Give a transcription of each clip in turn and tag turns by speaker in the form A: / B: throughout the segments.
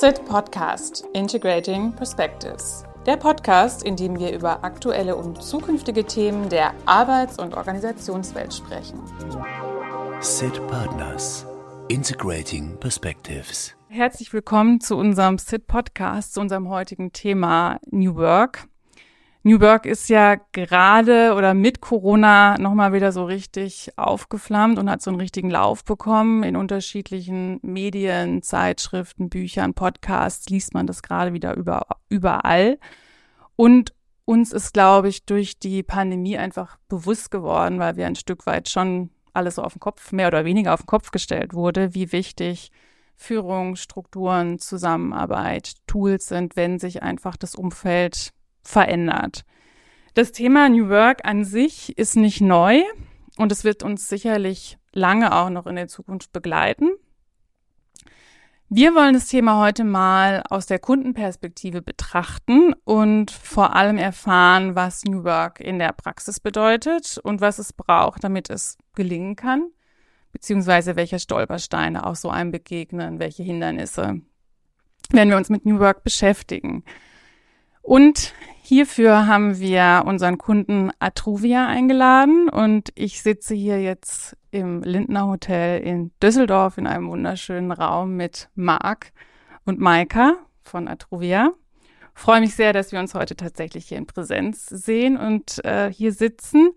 A: SIT Podcast Integrating Perspectives. Der Podcast, in dem wir über aktuelle und zukünftige Themen der Arbeits- und Organisationswelt sprechen.
B: SIT Partners Integrating Perspectives.
A: Herzlich willkommen zu unserem SIT Podcast, zu unserem heutigen Thema New Work. New Work ist ja gerade oder mit Corona nochmal wieder so richtig aufgeflammt und hat so einen richtigen Lauf bekommen. In unterschiedlichen Medien, Zeitschriften, Büchern, Podcasts liest man das gerade wieder über, überall. Und uns ist, glaube ich, durch die Pandemie einfach bewusst geworden, weil wir ein Stück weit schon alles so auf den Kopf, mehr oder weniger auf den Kopf gestellt wurde, wie wichtig Führung, Strukturen, Zusammenarbeit, Tools sind, wenn sich einfach das Umfeld verändert. Das Thema New Work an sich ist nicht neu und es wird uns sicherlich lange auch noch in der Zukunft begleiten. Wir wollen das Thema heute mal aus der Kundenperspektive betrachten und vor allem erfahren, was New Work in der Praxis bedeutet und was es braucht, damit es gelingen kann, beziehungsweise welche Stolpersteine auch so einem begegnen, welche Hindernisse, wenn wir uns mit New Work beschäftigen. Und hierfür haben wir unseren Kunden Atruvia eingeladen und ich sitze hier jetzt im Lindner Hotel in Düsseldorf in einem wunderschönen Raum mit Marc und Maika von Atruvia. Freue mich sehr, dass wir uns heute tatsächlich hier in Präsenz sehen und äh, hier sitzen.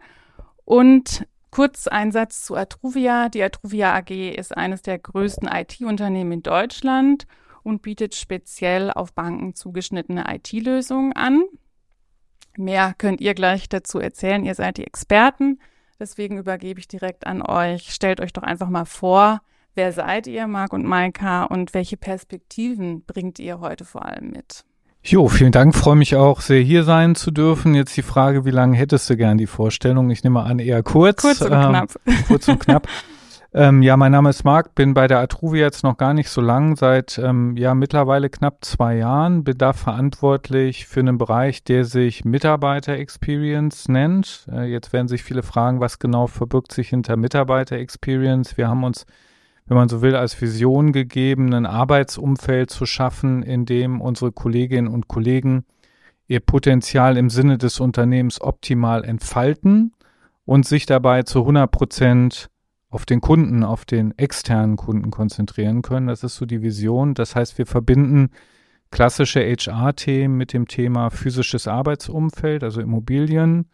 A: Und kurz ein Satz zu Atruvia. Die Atruvia AG ist eines der größten IT-Unternehmen in Deutschland und bietet speziell auf Banken zugeschnittene IT-Lösungen an. Mehr könnt ihr gleich dazu erzählen. Ihr seid die Experten. Deswegen übergebe ich direkt an euch. Stellt euch doch einfach mal vor, wer seid ihr, Marc und Maika, und welche Perspektiven bringt ihr heute vor allem mit?
C: Jo, vielen Dank. Freue mich auch sehr, hier sein zu dürfen. Jetzt die Frage, wie lange hättest du gern die Vorstellung? Ich nehme an, eher kurz.
A: Kurz und ähm, knapp.
C: Kurz und knapp. Ähm, ja, mein Name ist Marc, bin bei der Atruvia jetzt noch gar nicht so lang, seit ähm, ja mittlerweile knapp zwei Jahren, bin da verantwortlich für einen Bereich, der sich Mitarbeiter Experience nennt. Äh, jetzt werden sich viele fragen, was genau verbirgt sich hinter Mitarbeiter Experience. Wir haben uns, wenn man so will, als Vision gegeben, ein Arbeitsumfeld zu schaffen, in dem unsere Kolleginnen und Kollegen ihr Potenzial im Sinne des Unternehmens optimal entfalten und sich dabei zu 100 Prozent auf den Kunden, auf den externen Kunden konzentrieren können. Das ist so die Vision. Das heißt, wir verbinden klassische HR-Themen mit dem Thema physisches Arbeitsumfeld, also Immobilien,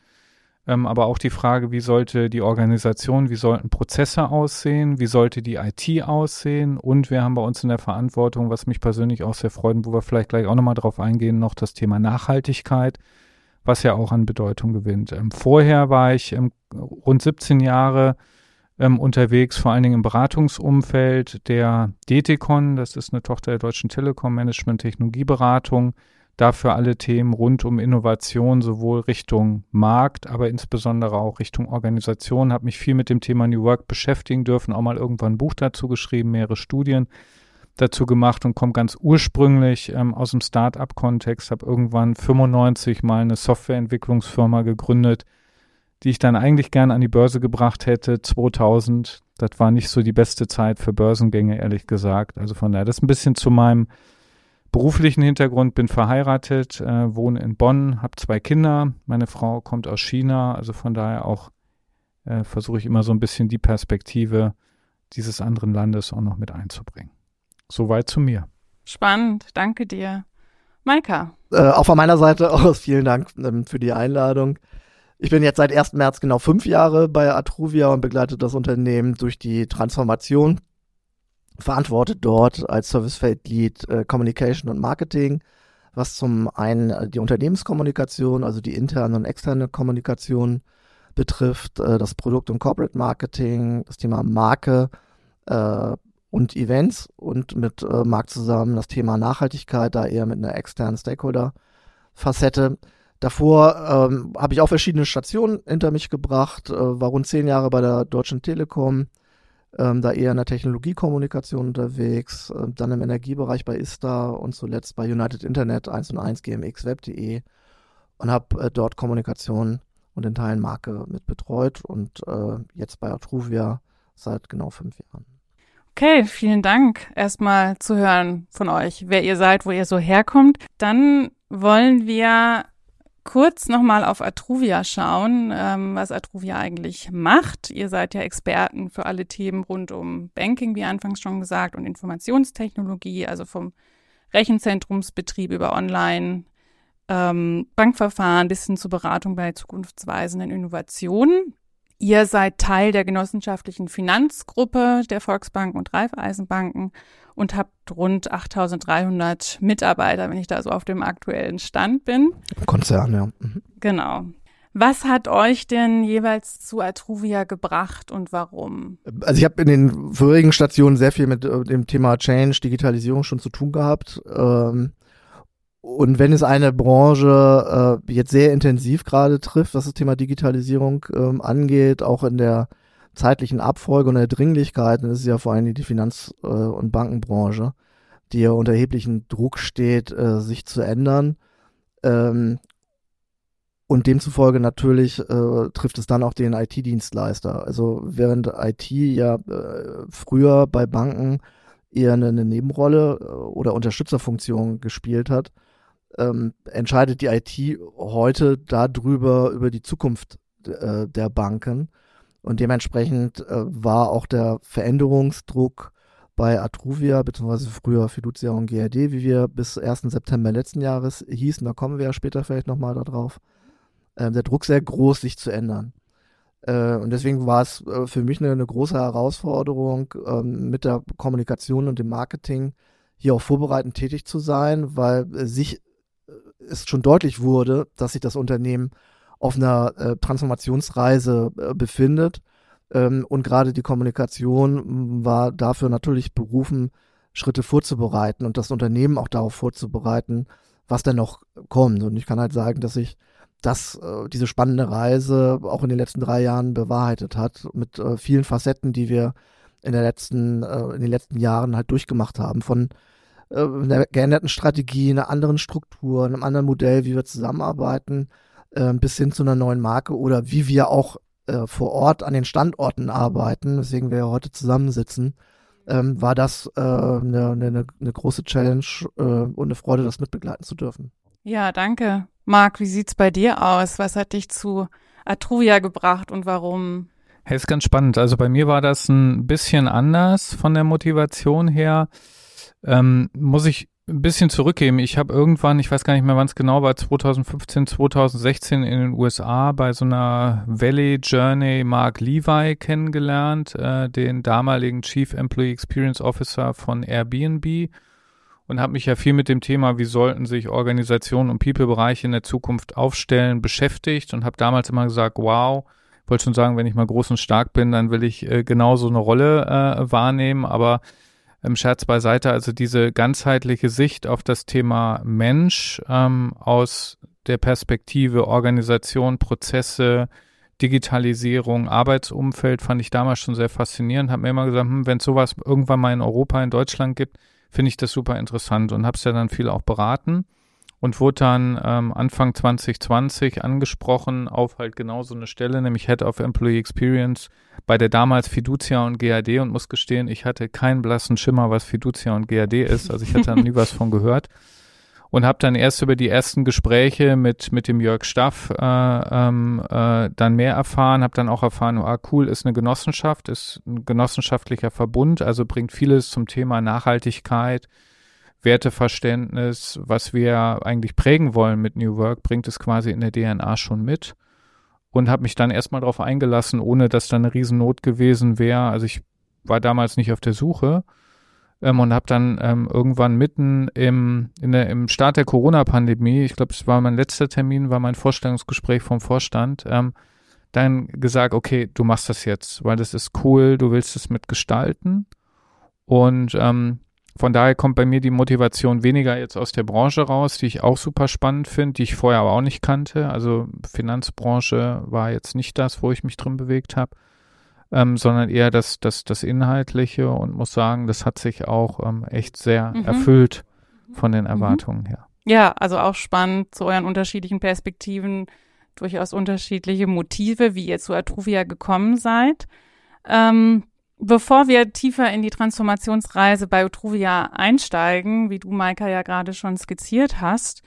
C: ähm, aber auch die Frage, wie sollte die Organisation, wie sollten Prozesse aussehen, wie sollte die IT aussehen und wir haben bei uns in der Verantwortung, was mich persönlich auch sehr freut, wo wir vielleicht gleich auch nochmal drauf eingehen, noch das Thema Nachhaltigkeit, was ja auch an Bedeutung gewinnt. Ähm, vorher war ich ähm, rund 17 Jahre ähm, unterwegs, vor allen Dingen im Beratungsumfeld der DTCon, das ist eine Tochter der Deutschen Telekom Management Technologieberatung, dafür alle Themen rund um Innovation, sowohl Richtung Markt, aber insbesondere auch Richtung Organisation, habe mich viel mit dem Thema New Work beschäftigen dürfen, auch mal irgendwann ein Buch dazu geschrieben, mehrere Studien dazu gemacht und komme ganz ursprünglich ähm, aus dem Start-up-Kontext, habe irgendwann 95 mal eine Softwareentwicklungsfirma gegründet, die ich dann eigentlich gern an die Börse gebracht hätte, 2000. Das war nicht so die beste Zeit für Börsengänge, ehrlich gesagt. Also von daher, das ist ein bisschen zu meinem beruflichen Hintergrund. Bin verheiratet, äh, wohne in Bonn, habe zwei Kinder. Meine Frau kommt aus China. Also von daher auch äh, versuche ich immer so ein bisschen die Perspektive dieses anderen Landes auch noch mit einzubringen. Soweit zu mir.
A: Spannend, danke dir. Maika.
D: Äh, auch von meiner Seite aus vielen Dank ähm, für die Einladung. Ich bin jetzt seit 1. März genau fünf Jahre bei Atruvia und begleite das Unternehmen durch die Transformation. Verantwortet dort als Servicefeldlead äh, Communication und Marketing, was zum einen die Unternehmenskommunikation, also die interne und externe Kommunikation betrifft, äh, das Produkt- und Corporate Marketing, das Thema Marke äh, und Events und mit äh, Markt zusammen das Thema Nachhaltigkeit, da eher mit einer externen Stakeholder-Facette. Davor ähm, habe ich auch verschiedene Stationen hinter mich gebracht, äh, war rund zehn Jahre bei der Deutschen Telekom, ähm, da eher in der Technologiekommunikation unterwegs, äh, dann im Energiebereich bei ISTA und zuletzt bei United Internet 1 und 1 gmxweb.de und habe äh, dort Kommunikation und in Teilen Marke mit betreut und äh, jetzt bei Atruvia seit genau fünf Jahren.
A: Okay, vielen Dank erstmal zu hören von euch, wer ihr seid, wo ihr so herkommt. Dann wollen wir kurz nochmal auf Atruvia schauen, ähm, was Atruvia eigentlich macht. Ihr seid ja Experten für alle Themen rund um Banking, wie anfangs schon gesagt, und Informationstechnologie, also vom Rechenzentrumsbetrieb über Online, ähm, Bankverfahren bis hin zur Beratung bei zukunftsweisenden Innovationen. Ihr seid Teil der genossenschaftlichen Finanzgruppe der Volksbanken und Raiffeisenbanken und habt rund 8300 Mitarbeiter, wenn ich da so auf dem aktuellen Stand bin.
D: Konzern, ja. Mhm.
A: Genau. Was hat euch denn jeweils zu Atruvia gebracht und warum?
D: Also ich habe in den vorigen Stationen sehr viel mit äh, dem Thema Change, Digitalisierung schon zu tun gehabt. Ähm, und wenn es eine Branche äh, jetzt sehr intensiv gerade trifft, was das Thema Digitalisierung ähm, angeht, auch in der zeitlichen Abfolge und der Dringlichkeit, dann ist es ja vor allem die Finanz- äh, und Bankenbranche, die ja unter erheblichen Druck steht, äh, sich zu ändern. Ähm, und demzufolge natürlich äh, trifft es dann auch den IT-Dienstleister. Also während IT ja früher bei Banken eher eine, Nebenrolle oder Unterstützerfunktion gespielt hat, ähm, entscheidet die IT heute darüber, über die Zukunft der Banken. Und dementsprechend äh, war auch der Veränderungsdruck bei Atruvia, beziehungsweise früher Fiducia und GRD, wie wir bis 1. September letzten Jahres hießen, da kommen wir ja später vielleicht nochmal darauf, äh, der Druck sehr groß, sich zu ändern. Äh, und deswegen war es äh, für mich eine, eine große Herausforderung, ähm, mit der Kommunikation und dem Marketing hier auch vorbereitend tätig zu sein, weil sich es schon deutlich wurde, dass sich das Unternehmen auf einer äh, Transformationsreise äh, befindet. Ähm, und gerade die Kommunikation war dafür natürlich berufen, Schritte vorzubereiten und das Unternehmen auch darauf vorzubereiten, was denn noch kommt. Und ich kann halt sagen, dass sich das, äh, diese spannende Reise auch in den letzten drei Jahren bewahrheitet hat, mit äh, vielen Facetten, die wir in, der letzten, äh, in den letzten Jahren halt durchgemacht haben. Von äh, einer geänderten Strategie, einer anderen Struktur, einem anderen Modell, wie wir zusammenarbeiten, äh, bis hin zu einer neuen Marke oder wie wir auch äh, vor Ort an den Standorten arbeiten, weswegen wir ja heute zusammensitzen, ähm, war das äh, eine, eine, eine große Challenge äh, und eine Freude, das mitbegleiten zu dürfen.
A: Ja, danke. Marc, wie sieht's bei dir aus? Was hat dich zu Atruvia gebracht und warum?
C: Hey, ist ganz spannend. Also bei mir war das ein bisschen anders von der Motivation her. Ähm, muss ich ein bisschen zurückgeben. Ich habe irgendwann, ich weiß gar nicht mehr, wann es genau war, 2015, 2016 in den USA bei so einer Valley Journey Mark Levi kennengelernt, äh, den damaligen Chief Employee Experience Officer von Airbnb und habe mich ja viel mit dem Thema, wie sollten sich Organisationen und People-Bereiche in der Zukunft aufstellen, beschäftigt und habe damals immer gesagt, wow, wollte schon sagen, wenn ich mal groß und stark bin, dann will ich äh, genau eine Rolle äh, wahrnehmen, aber ähm, Scherz beiseite, also diese ganzheitliche Sicht auf das Thema Mensch ähm, aus der Perspektive Organisation, Prozesse, Digitalisierung, Arbeitsumfeld fand ich damals schon sehr faszinierend. Habe mir immer gesagt, hm, wenn es sowas irgendwann mal in Europa, in Deutschland gibt, finde ich das super interessant und habe es ja dann viel auch beraten und wurde dann ähm, Anfang 2020 angesprochen auf halt genau so eine Stelle, nämlich Head of Employee Experience bei der damals Fiducia und GAD und muss gestehen, ich hatte keinen blassen Schimmer, was Fiducia und GAD ist. Also ich hatte da nie was von gehört und habe dann erst über die ersten Gespräche mit mit dem Jörg Staff äh, ähm, äh, dann mehr erfahren, habe dann auch erfahren, ah cool, ist eine Genossenschaft, ist ein genossenschaftlicher Verbund, also bringt vieles zum Thema Nachhaltigkeit, Werteverständnis, was wir eigentlich prägen wollen mit New Work, bringt es quasi in der DNA schon mit. Und habe mich dann erstmal darauf eingelassen, ohne dass da eine Riesennot gewesen wäre. Also ich war damals nicht auf der Suche ähm, und habe dann ähm, irgendwann mitten im, der, im Start der Corona-Pandemie, ich glaube, es war mein letzter Termin, war mein Vorstellungsgespräch vom Vorstand, ähm, dann gesagt, okay, du machst das jetzt, weil das ist cool, du willst es mitgestalten. Und ähm, von daher kommt bei mir die Motivation weniger jetzt aus der Branche raus, die ich auch super spannend finde, die ich vorher aber auch nicht kannte. Also Finanzbranche war jetzt nicht das, wo ich mich drin bewegt habe, ähm, sondern eher das, das, das Inhaltliche und muss sagen, das hat sich auch ähm, echt sehr mhm. erfüllt von den mhm. Erwartungen mhm. her.
A: Ja, also auch spannend zu euren unterschiedlichen Perspektiven, durchaus unterschiedliche Motive, wie ihr zu Atruvia gekommen seid. Ähm, bevor wir tiefer in die Transformationsreise bei Utruvia einsteigen, wie du, Maika, ja gerade schon skizziert hast,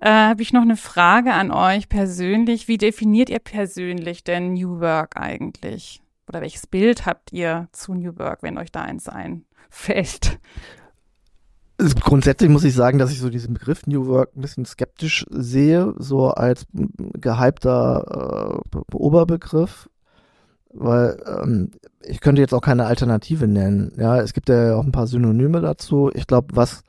A: äh, habe ich noch eine Frage an euch persönlich. Wie definiert ihr persönlich denn New Work eigentlich? Oder welches Bild habt ihr zu New Work, wenn euch da eins einfällt?
D: Also grundsätzlich muss ich sagen, dass ich so diesen Begriff New Work ein bisschen skeptisch sehe, so als gehypter äh, Oberbegriff, weil ähm, ich könnte jetzt auch keine Alternative nennen. Ja, es gibt ja auch ein paar Synonyme dazu. Ich glaube, was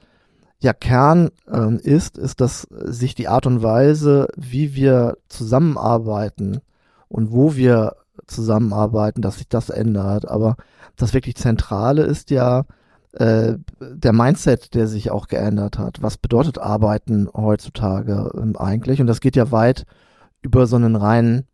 D: ja Kern ähm, ist, ist, dass sich die Art und Weise, wie wir zusammenarbeiten und wo wir zusammenarbeiten, dass sich das ändert. Aber das wirklich Zentrale ist ja äh, der Mindset, der sich auch geändert hat. Was bedeutet Arbeiten heutzutage ähm, eigentlich? Und das geht ja weit über so einen reinen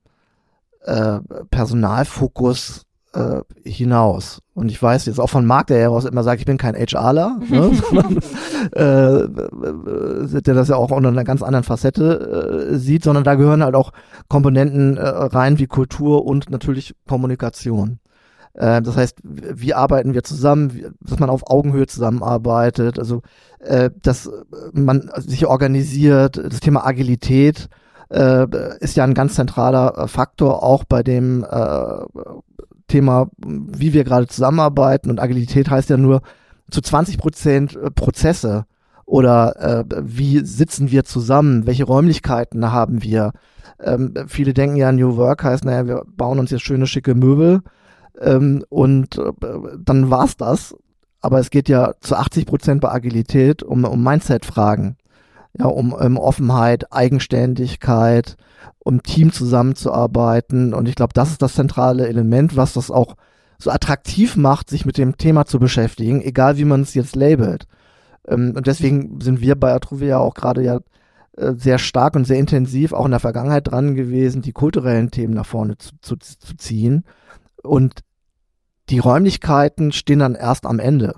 D: äh, Personalfokus äh, hinaus. Und ich weiß jetzt auch von Marc, der heraus immer sagt, ich bin kein HRler, ne, sondern äh, der das ja auch unter einer ganz anderen Facette äh, sieht, sondern da gehören halt auch Komponenten äh, rein wie Kultur und natürlich Kommunikation. Äh, das heißt, wie arbeiten wir zusammen, wie, dass man auf Augenhöhe zusammenarbeitet, also äh, dass man sich organisiert, das Thema Agilität, äh, ist ja ein ganz zentraler äh, Faktor auch bei dem äh, Thema, wie wir gerade zusammenarbeiten. Und Agilität heißt ja nur zu 20 Prozent äh, Prozesse oder äh, wie sitzen wir zusammen, welche Räumlichkeiten haben wir. Ähm, viele denken ja, New Work heißt, naja, wir bauen uns jetzt schöne, schicke Möbel ähm, und äh, dann war's das. Aber es geht ja zu 80 Prozent bei Agilität um, um Mindset-Fragen ja, um, um Offenheit, Eigenständigkeit, um Team zusammenzuarbeiten. Und ich glaube, das ist das zentrale Element, was das auch so attraktiv macht, sich mit dem Thema zu beschäftigen, egal wie man es jetzt labelt. Ähm, und deswegen sind wir bei Atruvia auch gerade ja äh, sehr stark und sehr intensiv auch in der Vergangenheit dran gewesen, die kulturellen Themen nach vorne zu, zu, zu ziehen. Und die Räumlichkeiten stehen dann erst am Ende.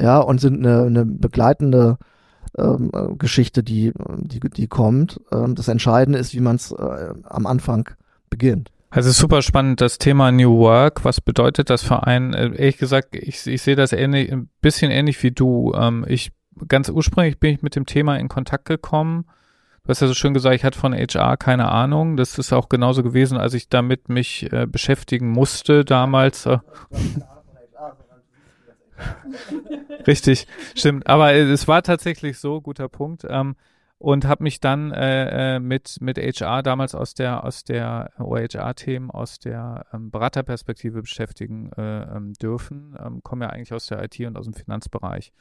D: Ja, und sind eine, eine begleitende ähm, äh, Geschichte, die, die, die kommt. Ähm, das Entscheidende ist, wie man es äh, am Anfang beginnt.
C: Also super spannend, das Thema New Work. Was bedeutet das für einen? Äh, ehrlich gesagt, ich, ich sehe das ähnlich, ein bisschen ähnlich wie du. Ähm, ich ganz ursprünglich bin ich mit dem Thema in Kontakt gekommen. Du hast ja so schön gesagt, ich hatte von HR keine Ahnung. Das ist auch genauso gewesen, als ich damit mich äh, beschäftigen musste damals. Äh, Richtig, stimmt. Aber es war tatsächlich so, guter Punkt. Ähm, und habe mich dann äh, äh mit mit HR damals aus der aus der OHR-Themen aus der ähm, Beraterperspektive beschäftigen äh, ähm, dürfen. Ähm, komme ja eigentlich aus der IT und aus dem Finanzbereich.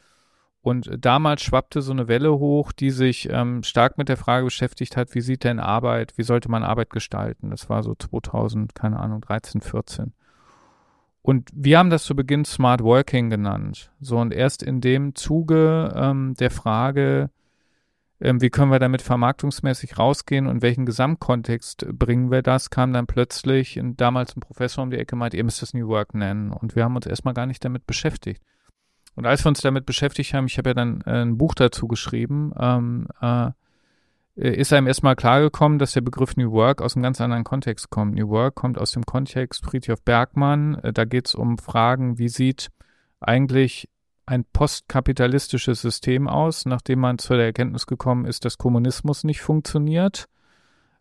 C: Und damals schwappte so eine Welle hoch, die sich ähm, stark mit der Frage beschäftigt hat, wie sieht denn Arbeit, wie sollte man Arbeit gestalten? Das war so 2000, keine Ahnung, 13, 14. Und wir haben das zu Beginn Smart Working genannt. So, und erst in dem Zuge ähm, der Frage, ähm, wie können wir damit vermarktungsmäßig rausgehen und welchen Gesamtkontext bringen wir das, kam dann plötzlich in, damals ein Professor um die Ecke meint, ihr müsst das New Work nennen. Und wir haben uns erstmal gar nicht damit beschäftigt. Und als wir uns damit beschäftigt haben, ich habe ja dann äh, ein Buch dazu geschrieben, ähm, äh, ist einem erstmal klargekommen, dass der Begriff New Work aus einem ganz anderen Kontext kommt. New Work kommt aus dem Kontext Friedhof Bergmann. Äh, da geht es um Fragen, wie sieht eigentlich ein postkapitalistisches System aus, nachdem man zu der Erkenntnis gekommen ist, dass Kommunismus nicht funktioniert,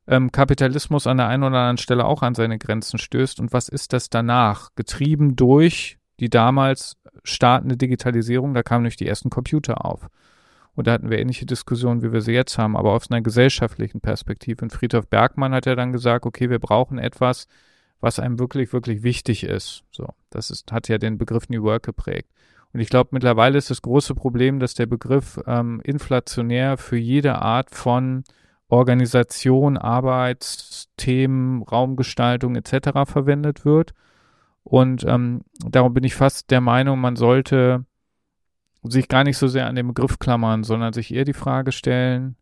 C: ähm, Kapitalismus an der einen oder anderen Stelle auch an seine Grenzen stößt. Und was ist das danach? Getrieben durch die damals startende Digitalisierung, da kamen nämlich die ersten Computer auf. Und da hatten wir ähnliche Diskussionen, wie wir sie jetzt haben, aber aus einer gesellschaftlichen Perspektive. Und Friedhof Bergmann hat ja dann gesagt, okay, wir brauchen etwas, was einem wirklich, wirklich wichtig ist. So, das ist, hat ja den Begriff New Work geprägt. Und ich glaube, mittlerweile ist das große Problem, dass der Begriff ähm, inflationär für jede Art von Organisation, Arbeitsthemen, Raumgestaltung etc. verwendet wird. Und ähm, darum bin ich fast der Meinung, man sollte sich gar nicht so sehr an den Begriff klammern, sondern sich eher die Frage stellen,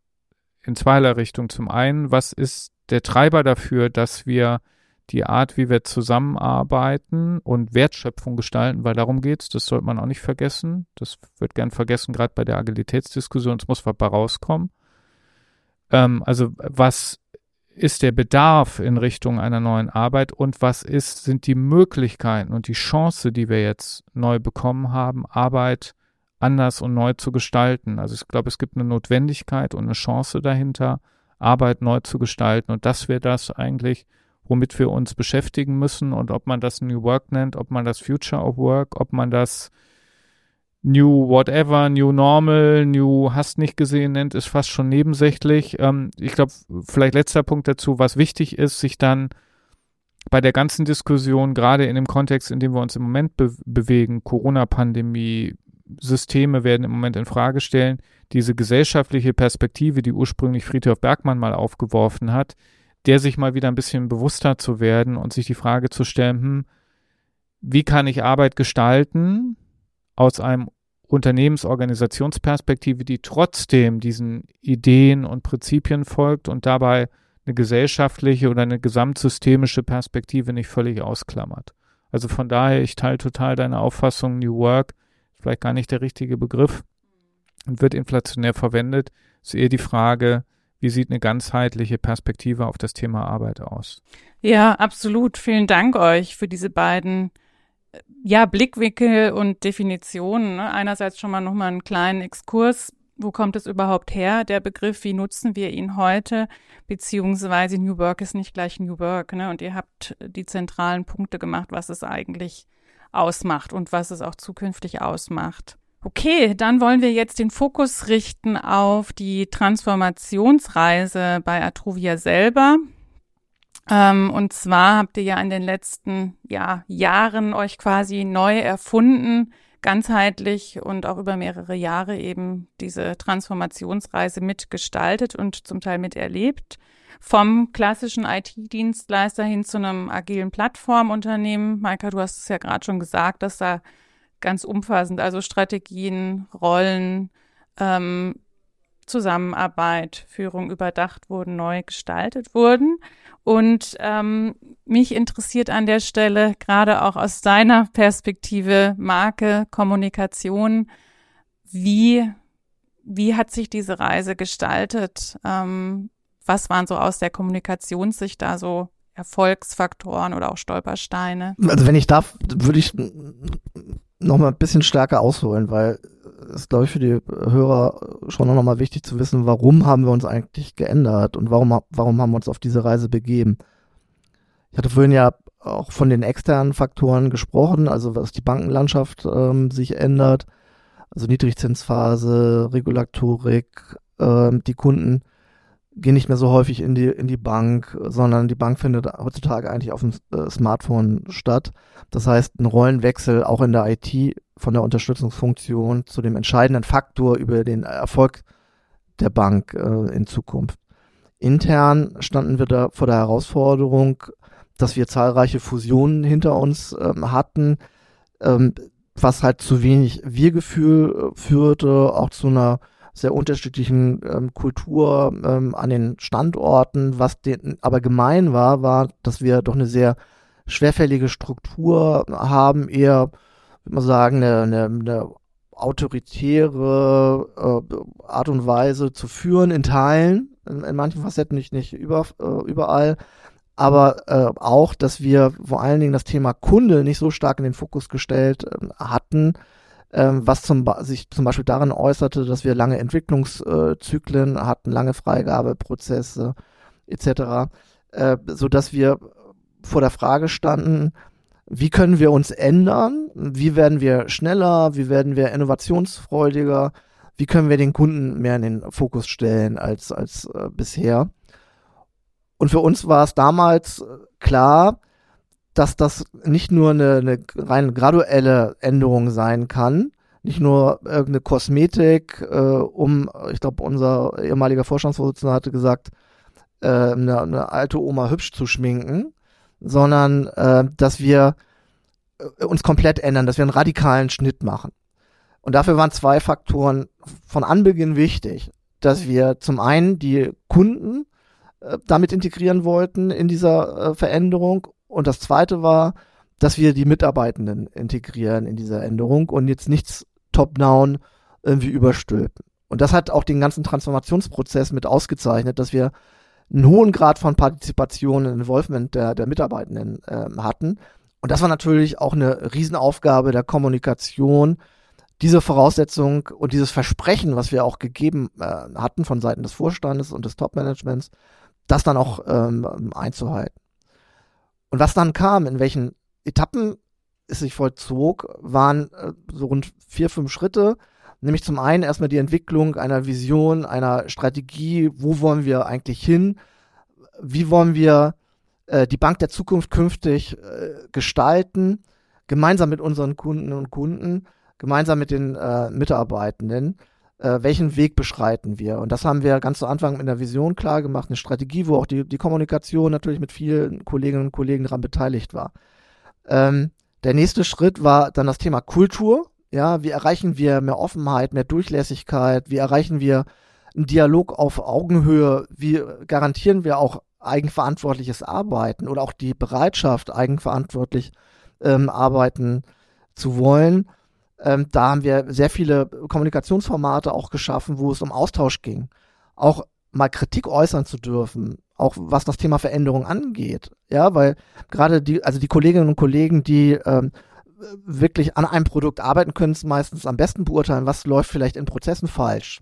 C: in zweierlei Richtung. Zum einen, was ist der Treiber dafür, dass wir die Art, wie wir zusammenarbeiten und Wertschöpfung gestalten, weil darum geht's, das sollte man auch nicht vergessen. Das wird gern vergessen, gerade bei der Agilitätsdiskussion, es muss was bei rauskommen. Ähm, also was ist der Bedarf in Richtung einer neuen Arbeit und was ist, sind die Möglichkeiten und die Chance, die wir jetzt neu bekommen haben, Arbeit anders und neu zu gestalten. Also ich glaube, es gibt eine Notwendigkeit und eine Chance dahinter, Arbeit neu zu gestalten und das wäre das eigentlich, womit wir uns beschäftigen müssen und ob man das New Work nennt, ob man das Future of Work, ob man das New Whatever, New Normal, New Hast nicht gesehen nennt, ist fast schon nebensächlich. Ähm, ich glaube, vielleicht letzter Punkt dazu, was wichtig ist, sich dann bei der ganzen Diskussion, gerade in dem Kontext, in dem wir uns im Moment be bewegen, Corona-Pandemie, Systeme werden im Moment in Frage stellen, diese gesellschaftliche Perspektive, die ursprünglich Friedhof Bergmann mal aufgeworfen hat, der sich mal wieder ein bisschen bewusster zu werden und sich die Frage zu stellen, hm, wie kann ich Arbeit gestalten, aus einem Unternehmensorganisationsperspektive, die trotzdem diesen Ideen und Prinzipien folgt und dabei eine gesellschaftliche oder eine gesamtsystemische Perspektive nicht völlig ausklammert. Also von daher, ich teile total deine Auffassung, New Work vielleicht gar nicht der richtige Begriff und wird inflationär verwendet. Ist eher die Frage, wie sieht eine ganzheitliche Perspektive auf das Thema Arbeit aus?
A: Ja, absolut. Vielen Dank euch für diese beiden ja, Blickwinkel und Definitionen. Ne? Einerseits schon mal nochmal einen kleinen Exkurs. Wo kommt es überhaupt her, der Begriff? Wie nutzen wir ihn heute? Beziehungsweise New Work ist nicht gleich New Work. Ne? Und ihr habt die zentralen Punkte gemacht, was es eigentlich ausmacht und was es auch zukünftig ausmacht. Okay, dann wollen wir jetzt den Fokus richten auf die Transformationsreise bei Atruvia selber. Ähm, und zwar habt ihr ja in den letzten ja, Jahren euch quasi neu erfunden, ganzheitlich und auch über mehrere Jahre eben diese Transformationsreise mitgestaltet und zum Teil miterlebt. Vom klassischen IT-Dienstleister hin zu einem agilen Plattformunternehmen. Maika, du hast es ja gerade schon gesagt, dass da ganz umfassend, also Strategien, Rollen, ähm, Zusammenarbeit, Führung überdacht wurden, neu gestaltet wurden. Und ähm, mich interessiert an der Stelle gerade auch aus deiner Perspektive Marke, Kommunikation, wie, wie hat sich diese Reise gestaltet? Ähm, was waren so aus der Kommunikationssicht da so Erfolgsfaktoren oder auch Stolpersteine?
D: Also wenn ich darf, würde ich noch mal ein bisschen stärker ausholen, weil ist, glaube ich, für die Hörer schon noch mal wichtig zu wissen, warum haben wir uns eigentlich geändert und warum, warum haben wir uns auf diese Reise begeben. Ich hatte vorhin ja auch von den externen Faktoren gesprochen, also was die Bankenlandschaft ähm, sich ändert, also Niedrigzinsphase, Regulatorik, ähm, die Kunden gehen nicht mehr so häufig in die, in die Bank, sondern die Bank findet heutzutage eigentlich auf dem äh, Smartphone statt. Das heißt, ein Rollenwechsel auch in der IT von der Unterstützungsfunktion zu dem entscheidenden Faktor über den Erfolg der Bank äh, in Zukunft. Intern standen wir da vor der Herausforderung, dass wir zahlreiche Fusionen hinter uns ähm, hatten, ähm, was halt zu wenig Wir-Gefühl äh, führte, auch zu einer sehr unterschiedlichen ähm, Kultur ähm, an den Standorten. Was den, aber gemein war, war, dass wir doch eine sehr schwerfällige Struktur haben, eher, würde man sagen, eine, eine, eine autoritäre äh, Art und Weise zu führen in Teilen, in, in manchen Facetten nicht, nicht über, äh, überall, aber äh, auch, dass wir vor allen Dingen das Thema Kunde nicht so stark in den Fokus gestellt äh, hatten, ähm, was zum, sich zum Beispiel darin äußerte, dass wir lange Entwicklungszyklen hatten, lange Freigabeprozesse etc., äh, so dass wir vor der Frage standen, wie können wir uns ändern? Wie werden wir schneller? Wie werden wir innovationsfreudiger? Wie können wir den Kunden mehr in den Fokus stellen als, als äh, bisher? Und für uns war es damals klar, dass das nicht nur eine, eine rein graduelle Änderung sein kann, nicht nur irgendeine Kosmetik, äh, um, ich glaube, unser ehemaliger Vorstandsvorsitzender hatte gesagt, äh, eine, eine, alte Oma hübsch zu schminken, sondern äh, dass wir äh, uns komplett ändern, dass wir einen radikalen Schnitt machen. Und dafür waren zwei Faktoren von Anbeginn wichtig, dass wir zum einen die Kunden äh, damit integrieren wollten in dieser äh, Veränderung und das zweite war, dass wir die Mitarbeitenden integrieren in dieser Änderung und jetzt nichts top-down irgendwie überstülpen. Und das hat auch den ganzen Transformationsprozess mit ausgezeichnet, dass wir einen hohen Grad von Partizipation und Involvement der, der Mitarbeitenden äh, hatten. Und das war natürlich auch eine Riesenaufgabe der Kommunikation, diese Voraussetzung und dieses Versprechen, was wir auch gegeben äh, hatten von Seiten des Vorstandes und des Top-Managements, das dann auch ähm, einzuhalten. Und was dann kam, in welchen Etappen es sich vollzog, waren äh, so rund vier, fünf Schritte. Nämlich zum einen erstmal die Entwicklung einer Vision, einer Strategie, wo wollen wir eigentlich hin, wie wollen wir äh, die Bank der Zukunft künftig äh, gestalten, gemeinsam mit unseren Kunden und Kunden, gemeinsam mit den äh, Mitarbeitenden, äh, welchen Weg beschreiten wir. Und das haben wir ganz zu Anfang mit der Vision klar gemacht, eine Strategie, wo auch die, die Kommunikation natürlich mit vielen Kolleginnen und Kollegen daran beteiligt war. Ähm, der nächste Schritt war dann das Thema Kultur. Ja, wie erreichen wir mehr Offenheit, mehr Durchlässigkeit? Wie erreichen wir einen Dialog auf Augenhöhe? Wie garantieren wir auch eigenverantwortliches Arbeiten oder auch die Bereitschaft, eigenverantwortlich ähm, arbeiten zu wollen? Ähm, da haben wir sehr viele Kommunikationsformate auch geschaffen, wo es um Austausch ging. Auch mal Kritik äußern zu dürfen, auch was das Thema Veränderung angeht. Ja, weil gerade die, also die Kolleginnen und Kollegen, die ähm, wirklich an einem Produkt arbeiten können, es meistens am besten beurteilen, was läuft vielleicht in Prozessen falsch.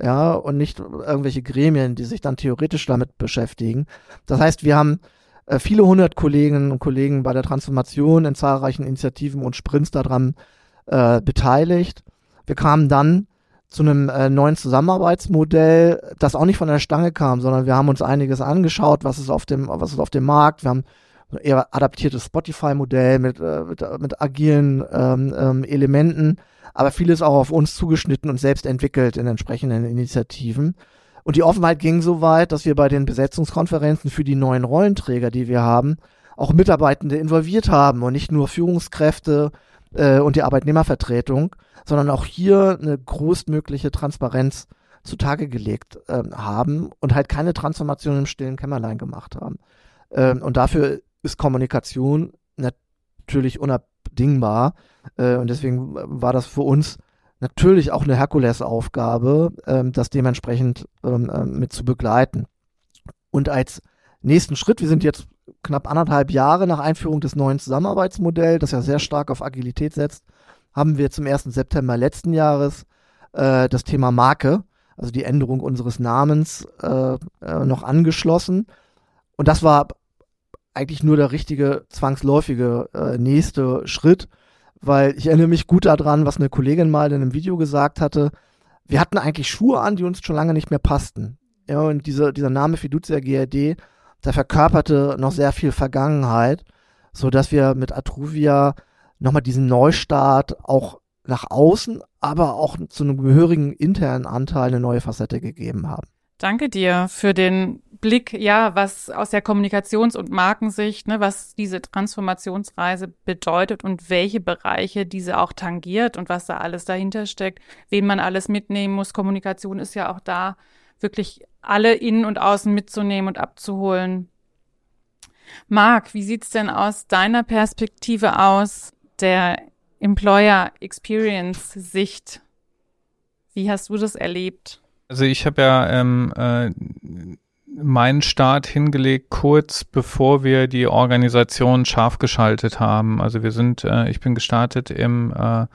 D: Ja, und nicht irgendwelche Gremien, die sich dann theoretisch damit beschäftigen. Das heißt, wir haben äh, viele hundert Kolleginnen und Kollegen bei der Transformation in zahlreichen Initiativen und Sprints daran äh, beteiligt. Wir kamen dann zu einem äh, neuen Zusammenarbeitsmodell, das auch nicht von der Stange kam, sondern wir haben uns einiges angeschaut, was ist auf dem, was ist auf dem Markt. Wir haben ein eher adaptiertes Spotify-Modell mit, äh, mit, mit agilen ähm, ähm, Elementen, aber vieles auch auf uns zugeschnitten und selbst entwickelt in entsprechenden Initiativen. Und die Offenheit ging so weit, dass wir bei den Besetzungskonferenzen für die neuen Rollenträger, die wir haben, auch Mitarbeitende involviert haben und nicht nur Führungskräfte äh, und die Arbeitnehmervertretung, sondern auch hier eine größtmögliche Transparenz zutage gelegt äh, haben und halt keine Transformation im stillen Kämmerlein gemacht haben. Ähm, und dafür ist Kommunikation natürlich unabdingbar. Äh, und deswegen war das für uns natürlich auch eine Herkulesaufgabe, ähm, das dementsprechend ähm, äh, mit zu begleiten. Und als nächsten Schritt, wir sind jetzt knapp anderthalb Jahre nach Einführung des neuen Zusammenarbeitsmodells, das ja sehr stark auf Agilität setzt, haben wir zum 1. September letzten Jahres äh, das Thema Marke, also die Änderung unseres Namens, äh, äh, noch angeschlossen. Und das war eigentlich nur der richtige, zwangsläufige äh, nächste Schritt, weil ich erinnere mich gut daran, was eine Kollegin mal in einem Video gesagt hatte. Wir hatten eigentlich Schuhe an, die uns schon lange nicht mehr passten. Ja, und diese, dieser Name Fiducia GRD, der verkörperte noch sehr viel Vergangenheit, so dass wir mit Atruvia nochmal diesen Neustart auch nach außen, aber auch zu einem gehörigen internen Anteil eine neue Facette gegeben haben.
A: Danke dir für den Blick, ja, was aus der Kommunikations- und Markensicht, ne, was diese Transformationsreise bedeutet und welche Bereiche diese auch tangiert und was da alles dahinter steckt, wen man alles mitnehmen muss. Kommunikation ist ja auch da, wirklich alle innen und außen mitzunehmen und abzuholen. Marc, wie sieht's denn aus deiner Perspektive aus? der Employer Experience Sicht. Wie hast du das erlebt?
C: Also ich habe ja ähm, äh, meinen Start hingelegt kurz bevor wir die Organisation scharf geschaltet haben. Also wir sind, äh, ich bin gestartet im äh,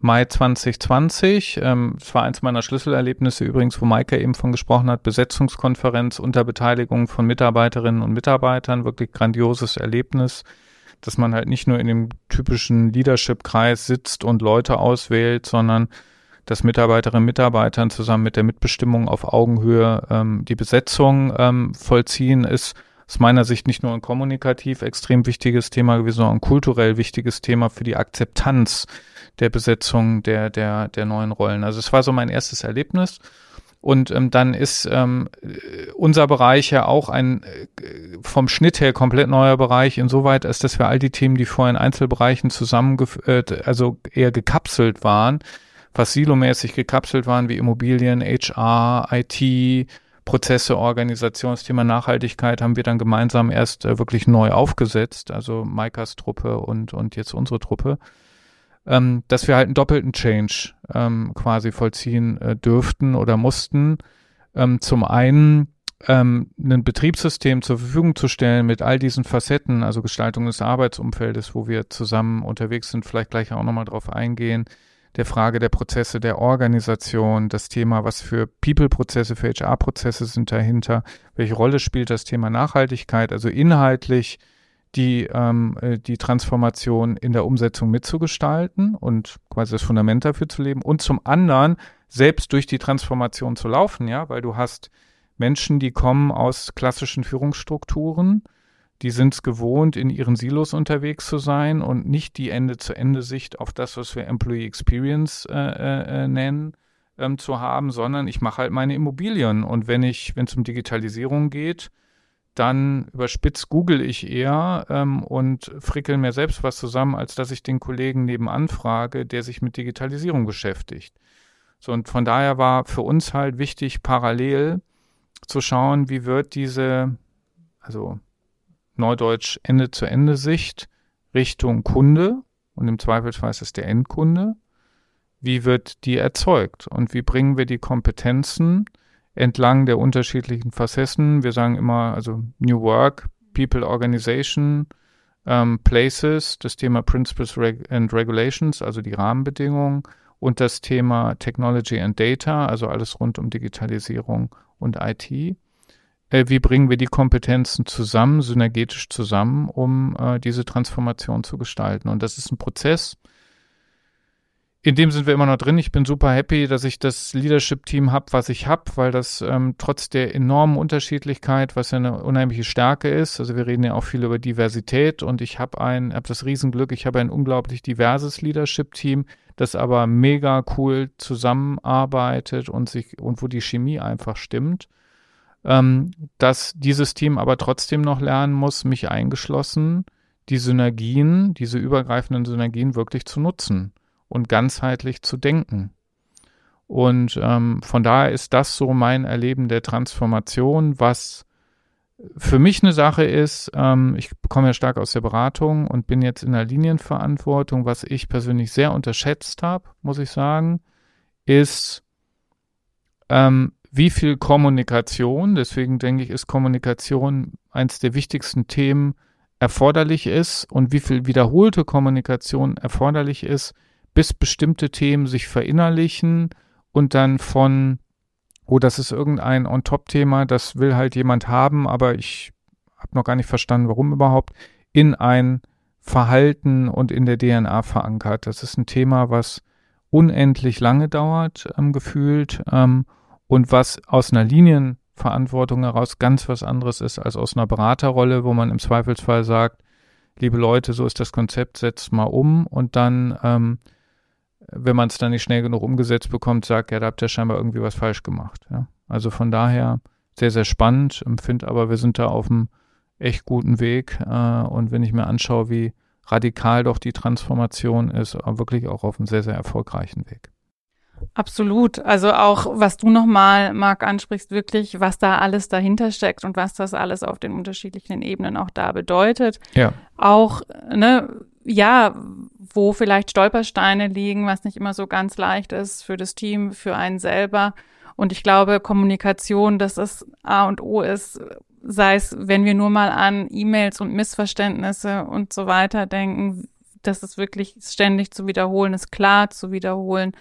C: Mai 2020. Ähm, es war eins meiner Schlüsselerlebnisse übrigens, wo Maike eben von gesprochen hat, Besetzungskonferenz unter Beteiligung von Mitarbeiterinnen und Mitarbeitern, wirklich grandioses Erlebnis dass man halt nicht nur in dem typischen Leadership-Kreis sitzt und Leute auswählt, sondern dass Mitarbeiterinnen und Mitarbeitern zusammen mit der Mitbestimmung auf Augenhöhe ähm, die Besetzung ähm, vollziehen, ist aus meiner Sicht nicht nur ein kommunikativ extrem wichtiges Thema gewesen, sondern ein kulturell wichtiges Thema für die Akzeptanz der Besetzung der, der, der neuen Rollen. Also es war so mein erstes Erlebnis. Und ähm, dann ist ähm, unser Bereich ja auch ein äh, vom Schnitt her komplett neuer Bereich, insoweit, als dass wir all die Themen, die vorher in Einzelbereichen zusammengeführt, äh, also eher gekapselt waren, was silomäßig gekapselt waren, wie Immobilien, HR, IT, Prozesse, Organisationsthema Nachhaltigkeit haben wir dann gemeinsam erst äh, wirklich neu aufgesetzt, also Maikas Truppe und, und jetzt unsere Truppe. Ähm, dass wir halt einen doppelten Change ähm, quasi vollziehen äh, dürften oder mussten. Ähm, zum einen ähm, ein Betriebssystem zur Verfügung zu stellen mit all diesen Facetten, also Gestaltung des Arbeitsumfeldes, wo wir zusammen unterwegs sind, vielleicht gleich auch nochmal drauf eingehen, der Frage der Prozesse der Organisation, das Thema, was für People-Prozesse, für HR-Prozesse sind dahinter, welche Rolle spielt das Thema Nachhaltigkeit, also inhaltlich die, ähm, äh, die Transformation in der Umsetzung mitzugestalten und quasi das Fundament dafür zu leben und zum anderen selbst durch die Transformation zu laufen, ja, weil du hast Menschen, die kommen aus klassischen Führungsstrukturen, die sind es gewohnt, in ihren Silos unterwegs zu sein und nicht die Ende-zu-Ende-Sicht auf das, was wir Employee Experience äh, äh, äh, nennen, ähm, zu haben, sondern ich mache halt meine Immobilien. Und wenn ich, wenn es um Digitalisierung geht, dann überspitzt google ich eher ähm, und frickel mir selbst was zusammen, als dass ich den Kollegen nebenan frage, der sich mit Digitalisierung beschäftigt. So, und von daher war für uns halt wichtig, parallel zu schauen, wie wird diese, also Neudeutsch Ende-zu-Ende-Sicht Richtung Kunde und im Zweifelsfall ist es der Endkunde. Wie wird die erzeugt und wie bringen wir die Kompetenzen entlang der unterschiedlichen Facetten? Wir sagen immer, also New Work, People Organization, ähm, Places, das Thema Principles and Regulations, also die Rahmenbedingungen und das Thema Technology and Data, also alles rund um Digitalisierung und IT wie bringen wir die Kompetenzen zusammen, synergetisch zusammen, um äh, diese Transformation zu gestalten. Und das ist ein Prozess. In dem sind wir immer noch drin. Ich bin super happy, dass ich das Leadership-Team habe, was ich habe, weil das ähm, trotz der enormen Unterschiedlichkeit, was ja eine unheimliche Stärke ist, also wir reden ja auch viel über Diversität und ich habe ein, habe das Riesenglück, ich habe ein unglaublich diverses Leadership-Team, das aber mega cool zusammenarbeitet und sich und wo die Chemie einfach stimmt ähm, dass dieses Team aber trotzdem noch lernen muss, mich eingeschlossen, die Synergien, diese übergreifenden Synergien wirklich zu nutzen und ganzheitlich zu denken. Und ähm, von daher ist das so mein Erleben der Transformation, was für mich eine Sache ist, ähm, ich komme ja stark aus der Beratung und bin jetzt in der Linienverantwortung. Was ich persönlich sehr unterschätzt habe, muss ich sagen, ist, ähm, wie viel Kommunikation, deswegen denke ich, ist Kommunikation eines der wichtigsten Themen erforderlich ist und wie viel wiederholte Kommunikation erforderlich ist, bis bestimmte Themen sich verinnerlichen und dann von, oh, das ist irgendein On-Top-Thema, das will halt jemand haben, aber ich habe noch gar nicht verstanden, warum überhaupt, in ein Verhalten und in der DNA verankert. Das ist ein Thema, was unendlich lange dauert, ähm, gefühlt. Ähm, und was aus einer Linienverantwortung heraus ganz was anderes ist als aus einer Beraterrolle, wo man im Zweifelsfall sagt, liebe Leute, so ist das Konzept, setzt mal um und dann, ähm, wenn man es dann nicht schnell genug umgesetzt bekommt, sagt, ja, da habt ihr scheinbar irgendwie was falsch gemacht. Ja? Also von daher sehr, sehr spannend, empfinde aber, wir sind da auf einem echt guten Weg äh, und wenn ich mir anschaue, wie radikal doch die Transformation ist, wirklich auch auf einem sehr, sehr erfolgreichen Weg.
A: Absolut. Also auch, was du nochmal, Marc, ansprichst, wirklich, was da alles dahinter steckt und was das alles auf den unterschiedlichen Ebenen auch da bedeutet.
C: Ja.
A: Auch, ne, ja, wo vielleicht Stolpersteine liegen, was nicht immer so ganz leicht ist für das Team, für einen selber. Und ich glaube, Kommunikation, dass es A und O ist, sei es, wenn wir nur mal an E-Mails und Missverständnisse und so weiter denken, dass es wirklich ständig zu wiederholen ist, klar zu wiederholen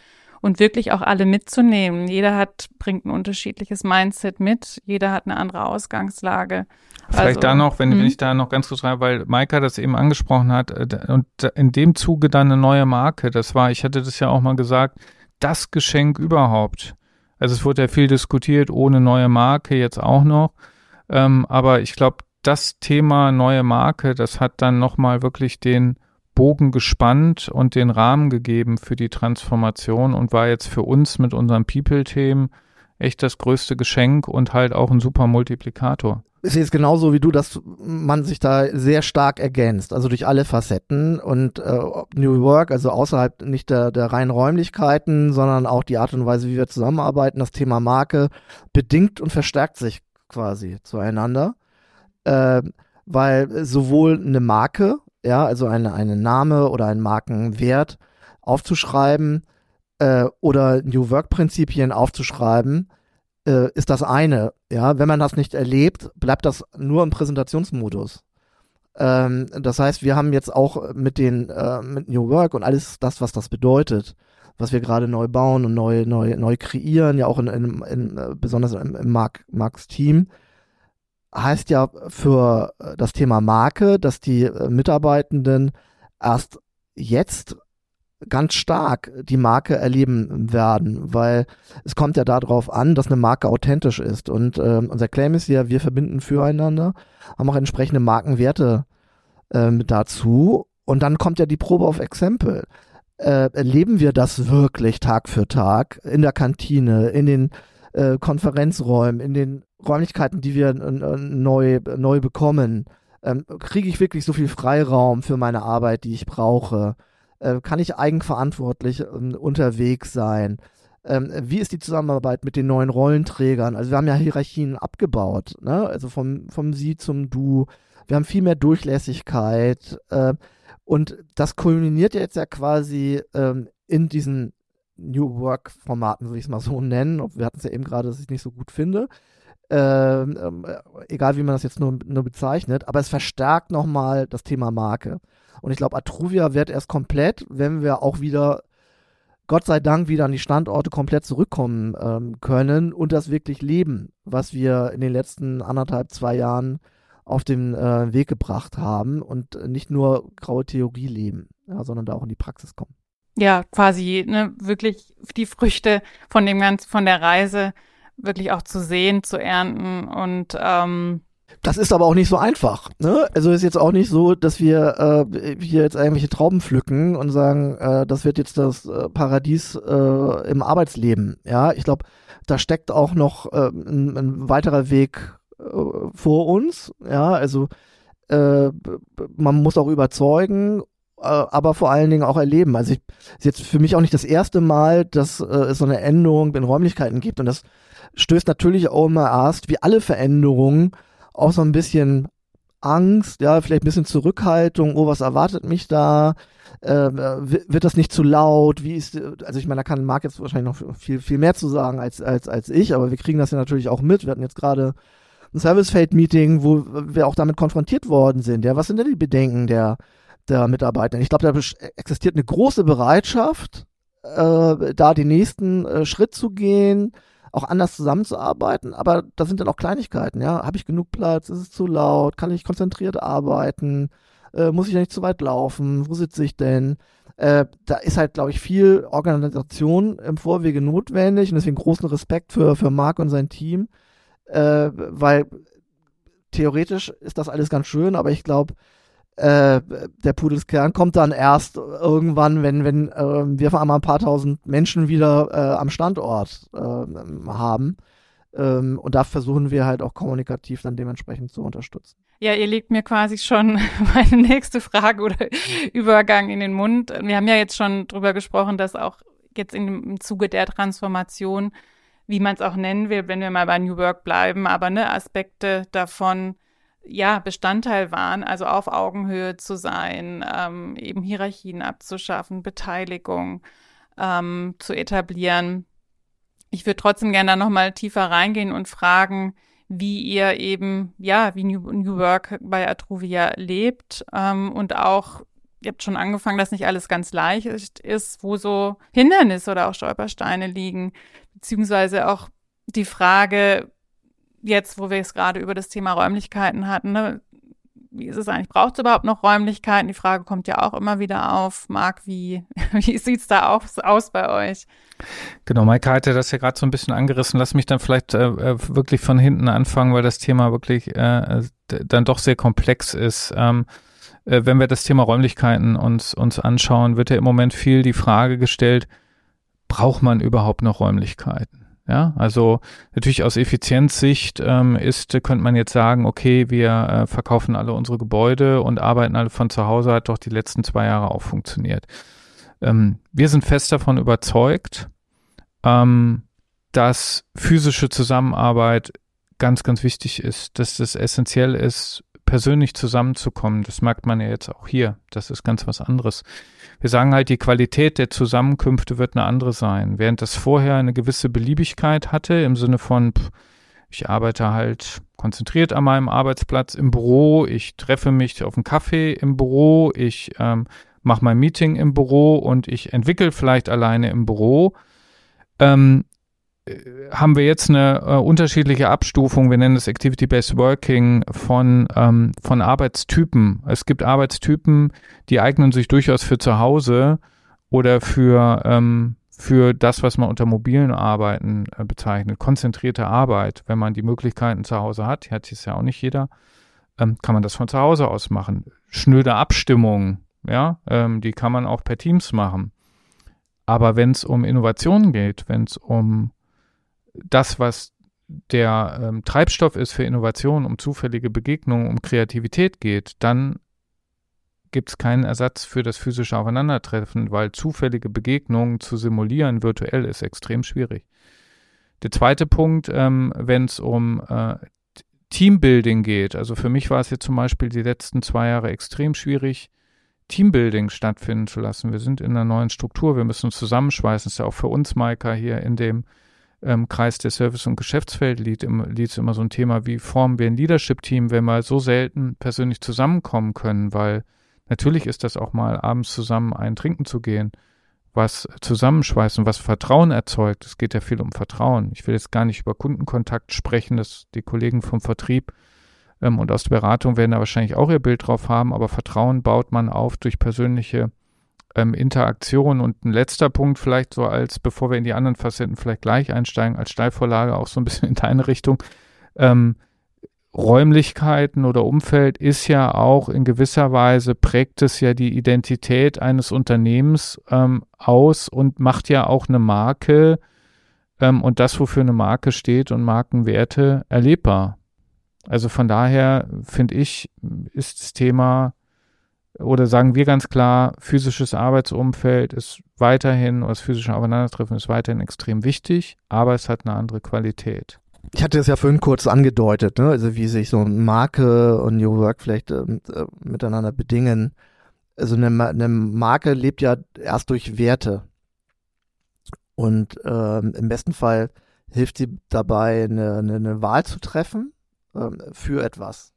A: und wirklich auch alle mitzunehmen. Jeder hat, bringt ein unterschiedliches Mindset mit, jeder hat eine andere Ausgangslage.
C: Vielleicht also, da noch, wenn, wenn mhm. ich da noch ganz kurz rein, weil Maika das eben angesprochen hat äh, und in dem Zuge dann eine neue Marke, das war, ich hatte das ja auch mal gesagt, das Geschenk überhaupt. Also es wurde ja viel diskutiert, ohne neue Marke jetzt auch noch. Ähm, aber ich glaube, das Thema neue Marke, das hat dann nochmal wirklich den Bogen gespannt und den Rahmen gegeben für die Transformation und war jetzt für uns mit unseren People-Themen echt das größte Geschenk und halt auch ein super Multiplikator.
D: Ich sehe es genauso wie du, dass man sich da sehr stark ergänzt, also durch alle Facetten und äh, New Work, also außerhalb nicht der, der reinen Räumlichkeiten, sondern auch die Art und Weise, wie wir zusammenarbeiten, das Thema Marke bedingt und verstärkt sich quasi zueinander, äh, weil sowohl eine Marke ja, also eine, einen Name oder einen Markenwert aufzuschreiben äh, oder New Work-Prinzipien aufzuschreiben, äh, ist das eine. Ja, wenn man das nicht erlebt, bleibt das nur im Präsentationsmodus. Ähm, das heißt, wir haben jetzt auch mit den äh, mit New Work und alles das, was das bedeutet, was wir gerade neu bauen und neu neu neu kreieren, ja auch in, in, in äh, besonders im, im Mark, Marks Team, heißt ja für das Thema Marke, dass die äh, Mitarbeitenden erst jetzt ganz stark die Marke erleben werden, weil es kommt ja darauf an, dass eine Marke authentisch ist. Und äh, unser Claim ist ja, wir verbinden füreinander, haben auch entsprechende Markenwerte äh, dazu. Und dann kommt ja die Probe auf Exempel. Äh, erleben wir das wirklich Tag für Tag in der Kantine, in den äh, Konferenzräumen, in den Räumlichkeiten, die wir neu, neu bekommen? Ähm, kriege ich wirklich so viel Freiraum für meine Arbeit, die ich brauche? Äh, kann ich eigenverantwortlich ähm, unterwegs sein? Ähm, wie ist die Zusammenarbeit mit den neuen Rollenträgern? Also wir haben ja Hierarchien abgebaut, ne? also vom, vom Sie zum Du. Wir haben viel mehr Durchlässigkeit äh, und das kulminiert jetzt ja quasi ähm, in diesen New Work-Formaten, würde ich es mal so nennen. Wir hatten es ja eben gerade, dass ich es nicht so gut finde. Ähm, ähm, egal wie man das jetzt nur, nur bezeichnet, aber es verstärkt nochmal das Thema Marke. Und ich glaube, Atruvia wird erst komplett, wenn wir auch wieder, Gott sei Dank, wieder an die Standorte komplett zurückkommen ähm, können und das wirklich leben, was wir in den letzten anderthalb, zwei Jahren auf den äh, Weg gebracht haben und nicht nur graue Theorie leben, ja, sondern da auch in die Praxis kommen.
A: Ja, quasi ne, wirklich die Früchte von dem ganzen, von der Reise wirklich auch zu sehen, zu ernten und ähm,
D: das ist aber auch nicht so einfach. Ne? Also ist jetzt auch nicht so, dass wir äh, hier jetzt irgendwelche Trauben pflücken und sagen, äh, das wird jetzt das äh, Paradies äh, im Arbeitsleben. Ja, ich glaube, da steckt auch noch äh, ein, ein weiterer Weg äh, vor uns. Ja, also äh, man muss auch überzeugen aber vor allen Dingen auch erleben. Also ich, ist jetzt für mich auch nicht das erste Mal, dass äh, es so eine Änderung in Räumlichkeiten gibt und das stößt natürlich auch immer erst, wie alle Veränderungen, auch so ein bisschen Angst, ja, vielleicht ein bisschen Zurückhaltung, oh, was erwartet mich da? Äh, wird das nicht zu laut? Wie ist, also ich meine, da kann Marc jetzt wahrscheinlich noch viel, viel mehr zu sagen als, als, als ich, aber wir kriegen das ja natürlich auch mit. Wir hatten jetzt gerade ein Service-Fate-Meeting, wo wir auch damit konfrontiert worden sind. Ja, was sind denn die Bedenken der, der Mitarbeiter? Ich glaube, da existiert eine große Bereitschaft, äh, da den nächsten äh, Schritt zu gehen, auch anders zusammenzuarbeiten, aber da sind dann auch Kleinigkeiten, ja. Habe ich genug Platz? Ist es zu laut? Kann ich konzentriert arbeiten? Äh, muss ich nicht zu weit laufen? Wo sitze ich denn? Äh, da ist halt, glaube ich, viel Organisation im Vorwege notwendig und deswegen großen Respekt für, für Marc und sein Team, äh, weil theoretisch ist das alles ganz schön, aber ich glaube, äh, der Pudelskern kommt dann erst irgendwann, wenn, wenn äh, wir vor einmal ein paar tausend Menschen wieder äh, am Standort äh, haben. Ähm, und da versuchen wir halt auch kommunikativ dann dementsprechend zu unterstützen.
A: Ja, ihr legt mir quasi schon meine nächste Frage oder Übergang in den Mund. Wir haben ja jetzt schon drüber gesprochen, dass auch jetzt im Zuge der Transformation, wie man es auch nennen will, wenn wir mal bei New Work bleiben, aber ne, Aspekte davon ja, Bestandteil waren, also auf Augenhöhe zu sein, ähm, eben Hierarchien abzuschaffen, Beteiligung ähm, zu etablieren. Ich würde trotzdem gerne da nochmal tiefer reingehen und fragen, wie ihr eben, ja, wie New, New Work bei Atruvia lebt ähm, und auch, ihr habt schon angefangen, dass nicht alles ganz leicht ist, wo so Hindernisse oder auch Stolpersteine liegen, beziehungsweise auch die Frage, jetzt, wo wir es gerade über das Thema Räumlichkeiten hatten, ne, wie ist es eigentlich? Braucht es überhaupt noch Räumlichkeiten? Die Frage kommt ja auch immer wieder auf. Marc, wie, wie sieht es da aus, aus bei euch?
C: Genau, Maike hatte das ja gerade so ein bisschen angerissen. Lass mich dann vielleicht äh, äh, wirklich von hinten anfangen, weil das Thema wirklich äh, dann doch sehr komplex ist. Ähm, äh, wenn wir das Thema Räumlichkeiten uns, uns anschauen, wird ja im Moment viel die Frage gestellt, braucht man überhaupt noch Räumlichkeiten? Ja, also natürlich aus Effizienzsicht ähm, ist, könnte man jetzt sagen, okay, wir äh, verkaufen alle unsere Gebäude und arbeiten alle von zu Hause, hat doch die letzten zwei Jahre auch funktioniert. Ähm, wir sind fest davon überzeugt, ähm, dass physische Zusammenarbeit ganz, ganz wichtig ist, dass das essentiell ist persönlich zusammenzukommen. Das merkt man ja jetzt auch hier. Das ist ganz was anderes. Wir sagen halt, die Qualität der Zusammenkünfte wird eine andere sein. Während das vorher eine gewisse Beliebigkeit hatte, im Sinne von, ich arbeite halt konzentriert an meinem Arbeitsplatz im Büro, ich treffe mich auf einen Kaffee im Büro, ich ähm, mache mein Meeting im Büro und ich entwickle vielleicht alleine im Büro. Ähm, äh, haben wir jetzt eine äh, unterschiedliche Abstufung, wir nennen das Activity-Based Working von, ähm, von Arbeitstypen. Es gibt Arbeitstypen, die eignen sich durchaus für zu Hause oder für, ähm, für das, was man unter mobilen Arbeiten äh, bezeichnet. Konzentrierte Arbeit, wenn man die Möglichkeiten zu Hause hat, hat es ja auch nicht jeder, ähm, kann man das von zu Hause aus machen. Schnöde Abstimmungen, ja, ähm, die kann man auch per Teams machen. Aber wenn es um Innovationen geht, wenn es um das, was der ähm, Treibstoff ist für Innovation, um zufällige Begegnungen, um Kreativität geht, dann gibt es keinen Ersatz für das physische Aufeinandertreffen, weil zufällige Begegnungen zu simulieren virtuell ist extrem schwierig. Der zweite Punkt, ähm, wenn es um äh, Teambuilding geht, also für mich war es jetzt zum Beispiel die letzten zwei Jahre extrem schwierig, Teambuilding stattfinden zu lassen. Wir sind in einer neuen Struktur, wir müssen uns zusammenschweißen. Das ist ja auch für uns, Maika, hier in dem ähm, Kreis der Service- und Geschäftsfeld liegt, liegt immer so ein Thema, wie formen wir ein Leadership-Team, wenn wir so selten persönlich zusammenkommen können, weil natürlich ist das auch mal abends zusammen ein Trinken zu gehen, was zusammenschweißt und was Vertrauen erzeugt. Es geht ja viel um Vertrauen. Ich will jetzt gar nicht über Kundenkontakt sprechen, dass die Kollegen vom Vertrieb ähm, und aus der Beratung werden da wahrscheinlich auch ihr Bild drauf haben, aber Vertrauen baut man auf durch persönliche ähm, Interaktion. Und ein letzter Punkt vielleicht so als, bevor wir in die anderen Facetten vielleicht gleich einsteigen, als Steilvorlage auch so ein bisschen in deine Richtung. Ähm, Räumlichkeiten oder Umfeld ist ja auch in gewisser Weise, prägt es ja die Identität eines Unternehmens ähm, aus und macht ja auch eine Marke ähm, und das, wofür eine Marke steht und Markenwerte erlebbar. Also von daher finde ich, ist das Thema oder sagen wir ganz klar, physisches Arbeitsumfeld ist weiterhin, oder das physische Aufeinandertreffen ist weiterhin extrem wichtig, aber es hat eine andere Qualität.
D: Ich hatte es ja vorhin kurz angedeutet, ne? also wie sich so Marke und New Work vielleicht äh, äh, miteinander bedingen. Also eine, eine, Marke lebt ja erst durch Werte. Und äh, im besten Fall hilft sie dabei, eine, eine, eine Wahl zu treffen äh, für etwas.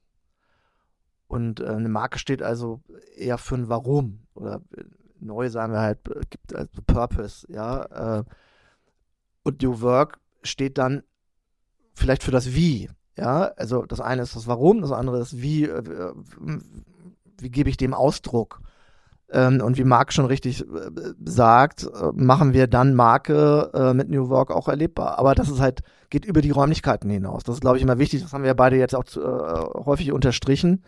D: Und äh, eine Marke steht also eher für ein Warum oder äh, neu sagen wir halt, äh, gibt also Purpose, ja. Äh, und New Work steht dann vielleicht für das Wie, ja. Also das eine ist das Warum, das andere ist wie, äh, wie gebe ich dem Ausdruck. Ähm, und wie Marc schon richtig äh, sagt, machen wir dann Marke mit New Work auch erlebbar. Aber das ist halt, geht über die Räumlichkeiten hinaus. Das ist, glaube ich, immer wichtig. Das haben wir beide jetzt auch zu, häufig unterstrichen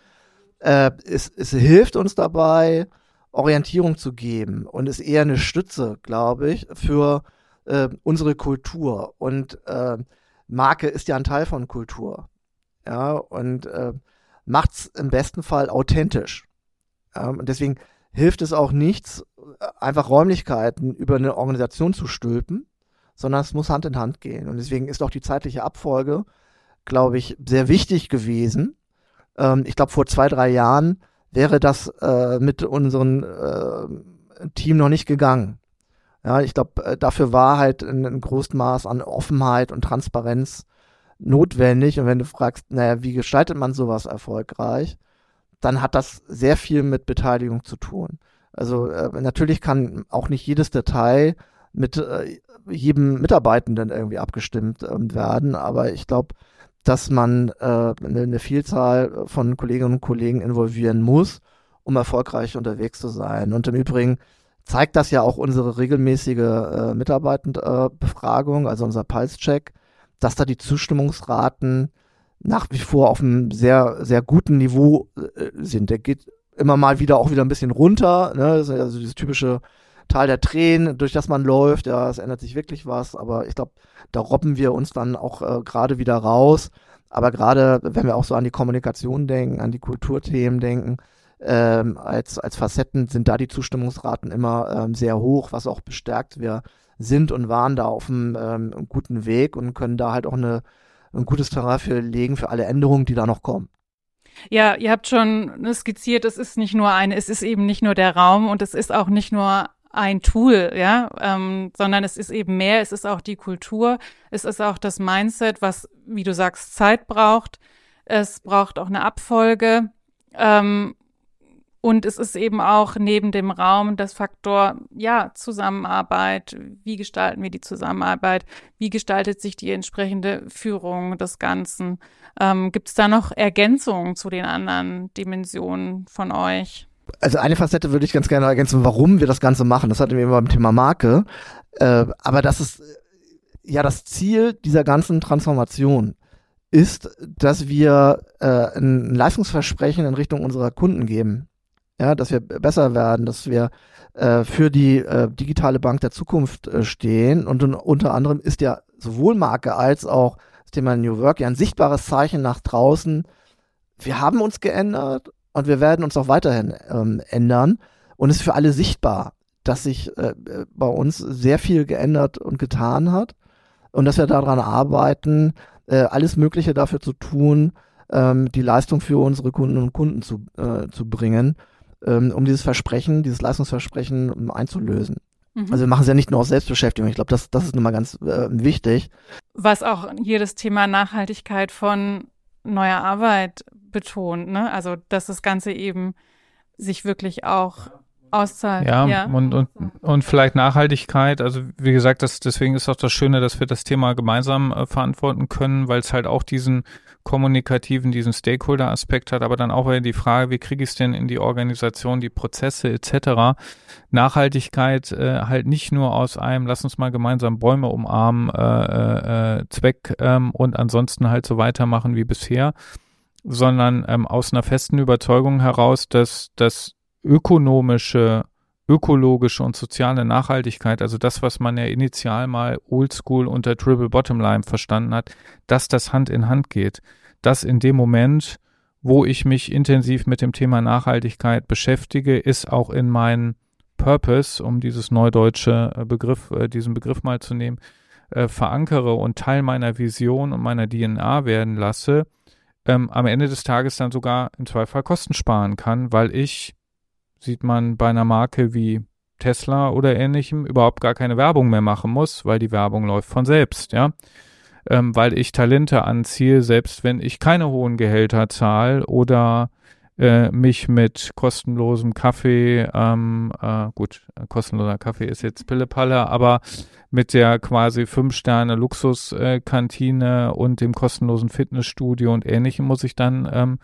D: äh, es, es hilft uns dabei, Orientierung zu geben und ist eher eine Stütze, glaube ich, für äh, unsere Kultur. Und äh, Marke ist ja ein Teil von Kultur. Ja, und äh, macht's im besten Fall authentisch. Ja, und deswegen hilft es auch nichts, einfach Räumlichkeiten über eine Organisation zu stülpen, sondern es muss Hand in Hand gehen. Und deswegen ist auch die zeitliche Abfolge, glaube ich, sehr wichtig gewesen, ähm, ich glaube, vor zwei, drei Jahren wäre das äh, mit unserem äh, Team noch nicht gegangen. Ja, ich glaube, äh, dafür war halt ein, ein großes Maß an Offenheit und Transparenz notwendig. Und wenn du fragst, naja, wie gestaltet man sowas erfolgreich, dann hat das sehr viel mit Beteiligung zu tun. Also äh, natürlich kann auch nicht jedes Detail mit äh, jedem Mitarbeitenden irgendwie abgestimmt äh, werden, aber ich glaube, dass man äh, eine, eine Vielzahl von Kolleginnen und Kollegen involvieren muss, um erfolgreich unterwegs zu sein. Und im Übrigen zeigt das ja auch unsere regelmäßige äh, Mitarbeitendenbefragung, also unser Pulse-Check, dass da die Zustimmungsraten nach wie vor auf einem sehr, sehr guten Niveau äh, sind. Der geht immer mal wieder auch wieder ein bisschen runter, ne? Also dieses typische Tal der Tränen, durch das man läuft. Ja, es ändert sich wirklich was, aber ich glaube, da robben wir uns dann auch äh, gerade wieder raus. Aber gerade, wenn wir auch so an die Kommunikation denken, an die Kulturthemen denken, ähm, als, als Facetten sind da die Zustimmungsraten immer ähm, sehr hoch, was auch bestärkt. Wir sind und waren da auf einem ähm, guten Weg und können da halt auch eine, ein gutes Terrain für legen für alle Änderungen, die da noch kommen.
A: Ja, ihr habt schon skizziert, es ist nicht nur eine, es ist eben nicht nur der Raum und es ist auch nicht nur ein Tool, ja, ähm, sondern es ist eben mehr, es ist auch die Kultur, es ist auch das Mindset, was, wie du sagst, Zeit braucht. Es braucht auch eine Abfolge. Ähm, und es ist eben auch neben dem Raum das Faktor, ja, Zusammenarbeit. Wie gestalten wir die Zusammenarbeit? Wie gestaltet sich die entsprechende Führung des Ganzen? Ähm, Gibt es da noch Ergänzungen zu den anderen Dimensionen von euch?
D: Also eine Facette würde ich ganz gerne ergänzen, warum wir das Ganze machen. Das hatten wir immer beim Thema Marke. Äh, aber das ist ja das Ziel dieser ganzen Transformation ist, dass wir äh, ein Leistungsversprechen in Richtung unserer Kunden geben ja, dass wir besser werden, dass wir äh, für die äh, digitale Bank der Zukunft äh, stehen. Und un unter anderem ist ja sowohl Marke als auch das Thema New Work ja ein sichtbares Zeichen nach draußen. Wir haben uns geändert und wir werden uns auch weiterhin ähm, ändern. Und es ist für alle sichtbar, dass sich äh, bei uns sehr viel geändert und getan hat und dass wir daran arbeiten, äh, alles Mögliche dafür zu tun, ähm, die Leistung für unsere Kunden und Kunden zu, äh, zu bringen ähm, um dieses Versprechen, dieses Leistungsversprechen um, einzulösen. Mhm. Also wir machen es ja nicht nur aus Selbstbeschäftigung. Ich glaube, das, das ist nun mal ganz äh, wichtig.
A: Was auch hier das Thema Nachhaltigkeit von neuer Arbeit betont, ne? Also dass das Ganze eben sich wirklich auch auszahlt.
C: Ja, ja, Und, und, und vielleicht Nachhaltigkeit. Also wie gesagt, das, deswegen ist auch das Schöne, dass wir das Thema gemeinsam äh, verantworten können, weil es halt auch diesen kommunikativen, diesen Stakeholder-Aspekt hat, aber dann auch wieder die Frage, wie kriege ich es denn in die Organisation, die Prozesse etc. Nachhaltigkeit äh, halt nicht nur aus einem, lass uns mal gemeinsam Bäume umarmen, äh, äh, äh Zweck ähm, und ansonsten halt so weitermachen wie bisher, sondern ähm, aus einer festen Überzeugung heraus, dass das ökonomische, ökologische und soziale Nachhaltigkeit, also das, was man ja initial mal oldschool unter Triple Bottom Line verstanden hat, dass das Hand in Hand geht. Dass in dem Moment, wo ich mich intensiv mit dem Thema Nachhaltigkeit beschäftige, ist auch in meinen Purpose, um dieses neudeutsche äh, Begriff, äh, diesen Begriff mal zu nehmen, äh, verankere und Teil meiner Vision und meiner DNA werden lasse, ähm, am Ende des Tages dann sogar im Zweifel Kosten sparen kann, weil ich sieht man bei einer Marke wie Tesla oder ähnlichem überhaupt gar keine Werbung mehr machen muss, weil die Werbung läuft von selbst, ja. Ähm, weil ich Talente anziehe, selbst wenn ich keine hohen Gehälter zahle oder äh, mich mit kostenlosem Kaffee, ähm, äh, gut, kostenloser Kaffee ist jetzt Pillepalle, aber mit der quasi fünf Sterne Luxuskantine und dem kostenlosen Fitnessstudio und ähnlichem muss ich dann ähm,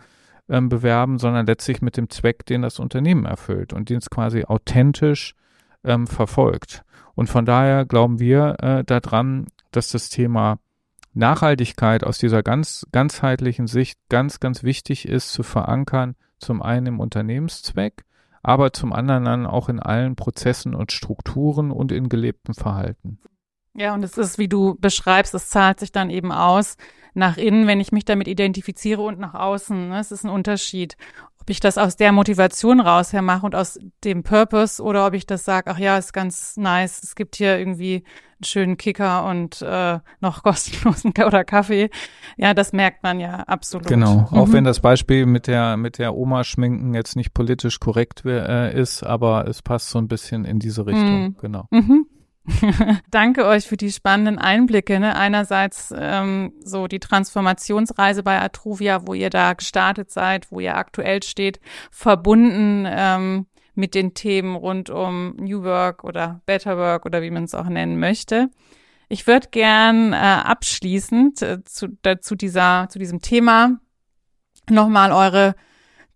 C: ähm, bewerben, sondern letztlich mit dem Zweck, den das Unternehmen erfüllt und den es quasi authentisch ähm, verfolgt. Und von daher glauben wir äh, daran, dass das Thema Nachhaltigkeit aus dieser ganz ganzheitlichen Sicht ganz, ganz wichtig ist zu verankern, zum einen im Unternehmenszweck, aber zum anderen dann auch in allen Prozessen und Strukturen und in gelebtem Verhalten.
A: Ja, und es ist, wie du beschreibst, es zahlt sich dann eben aus, nach innen, wenn ich mich damit identifiziere und nach außen. Ne? Es ist ein Unterschied, ob ich das aus der Motivation rausher mache und aus dem Purpose oder ob ich das sage, ach ja, ist ganz nice, es gibt hier irgendwie einen schönen Kicker und äh, noch kostenlosen oder Kaffee. Ja, das merkt man ja absolut.
C: Genau, mhm. auch wenn das Beispiel mit der mit der Oma schminken jetzt nicht politisch korrekt äh, ist, aber es passt so ein bisschen in diese Richtung. Mhm. Genau. Mhm.
A: Danke euch für die spannenden Einblicke. Ne? Einerseits ähm, so die Transformationsreise bei Atruvia, wo ihr da gestartet seid, wo ihr aktuell steht, verbunden ähm, mit den Themen rund um New Work oder Better Work oder wie man es auch nennen möchte. Ich würde gern äh, abschließend äh, zu, dazu dieser, zu diesem Thema nochmal eure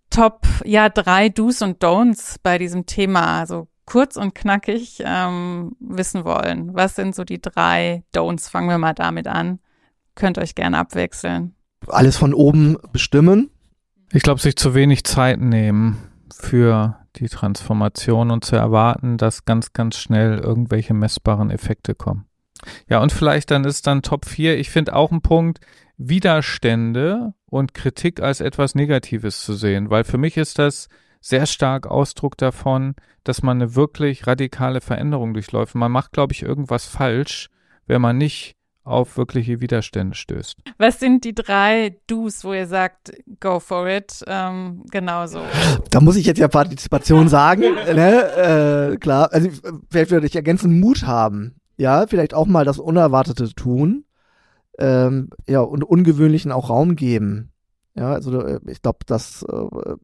A: Top, ja, drei Do's und Don'ts bei diesem Thema, also kurz und knackig ähm, wissen wollen. Was sind so die drei Don'ts? Fangen wir mal damit an. Könnt euch gerne abwechseln.
D: Alles von oben bestimmen.
C: Ich glaube, sich zu wenig Zeit nehmen für die Transformation und zu erwarten, dass ganz, ganz schnell irgendwelche messbaren Effekte kommen. Ja, und vielleicht dann ist dann Top 4. Ich finde auch ein Punkt, Widerstände und Kritik als etwas Negatives zu sehen, weil für mich ist das sehr stark Ausdruck davon, dass man eine wirklich radikale Veränderung durchläuft. Man macht, glaube ich, irgendwas falsch, wenn man nicht auf wirkliche Widerstände stößt.
A: Was sind die drei Do's, wo ihr sagt, go for it? Ähm, genauso.
D: Da muss ich jetzt ja Partizipation sagen, ne? Äh, klar. Also vielleicht würde ich ergänzen, Mut haben. Ja, vielleicht auch mal das Unerwartete tun. Ähm, ja, und Ungewöhnlichen auch Raum geben. Ja, also äh, ich glaube, das äh,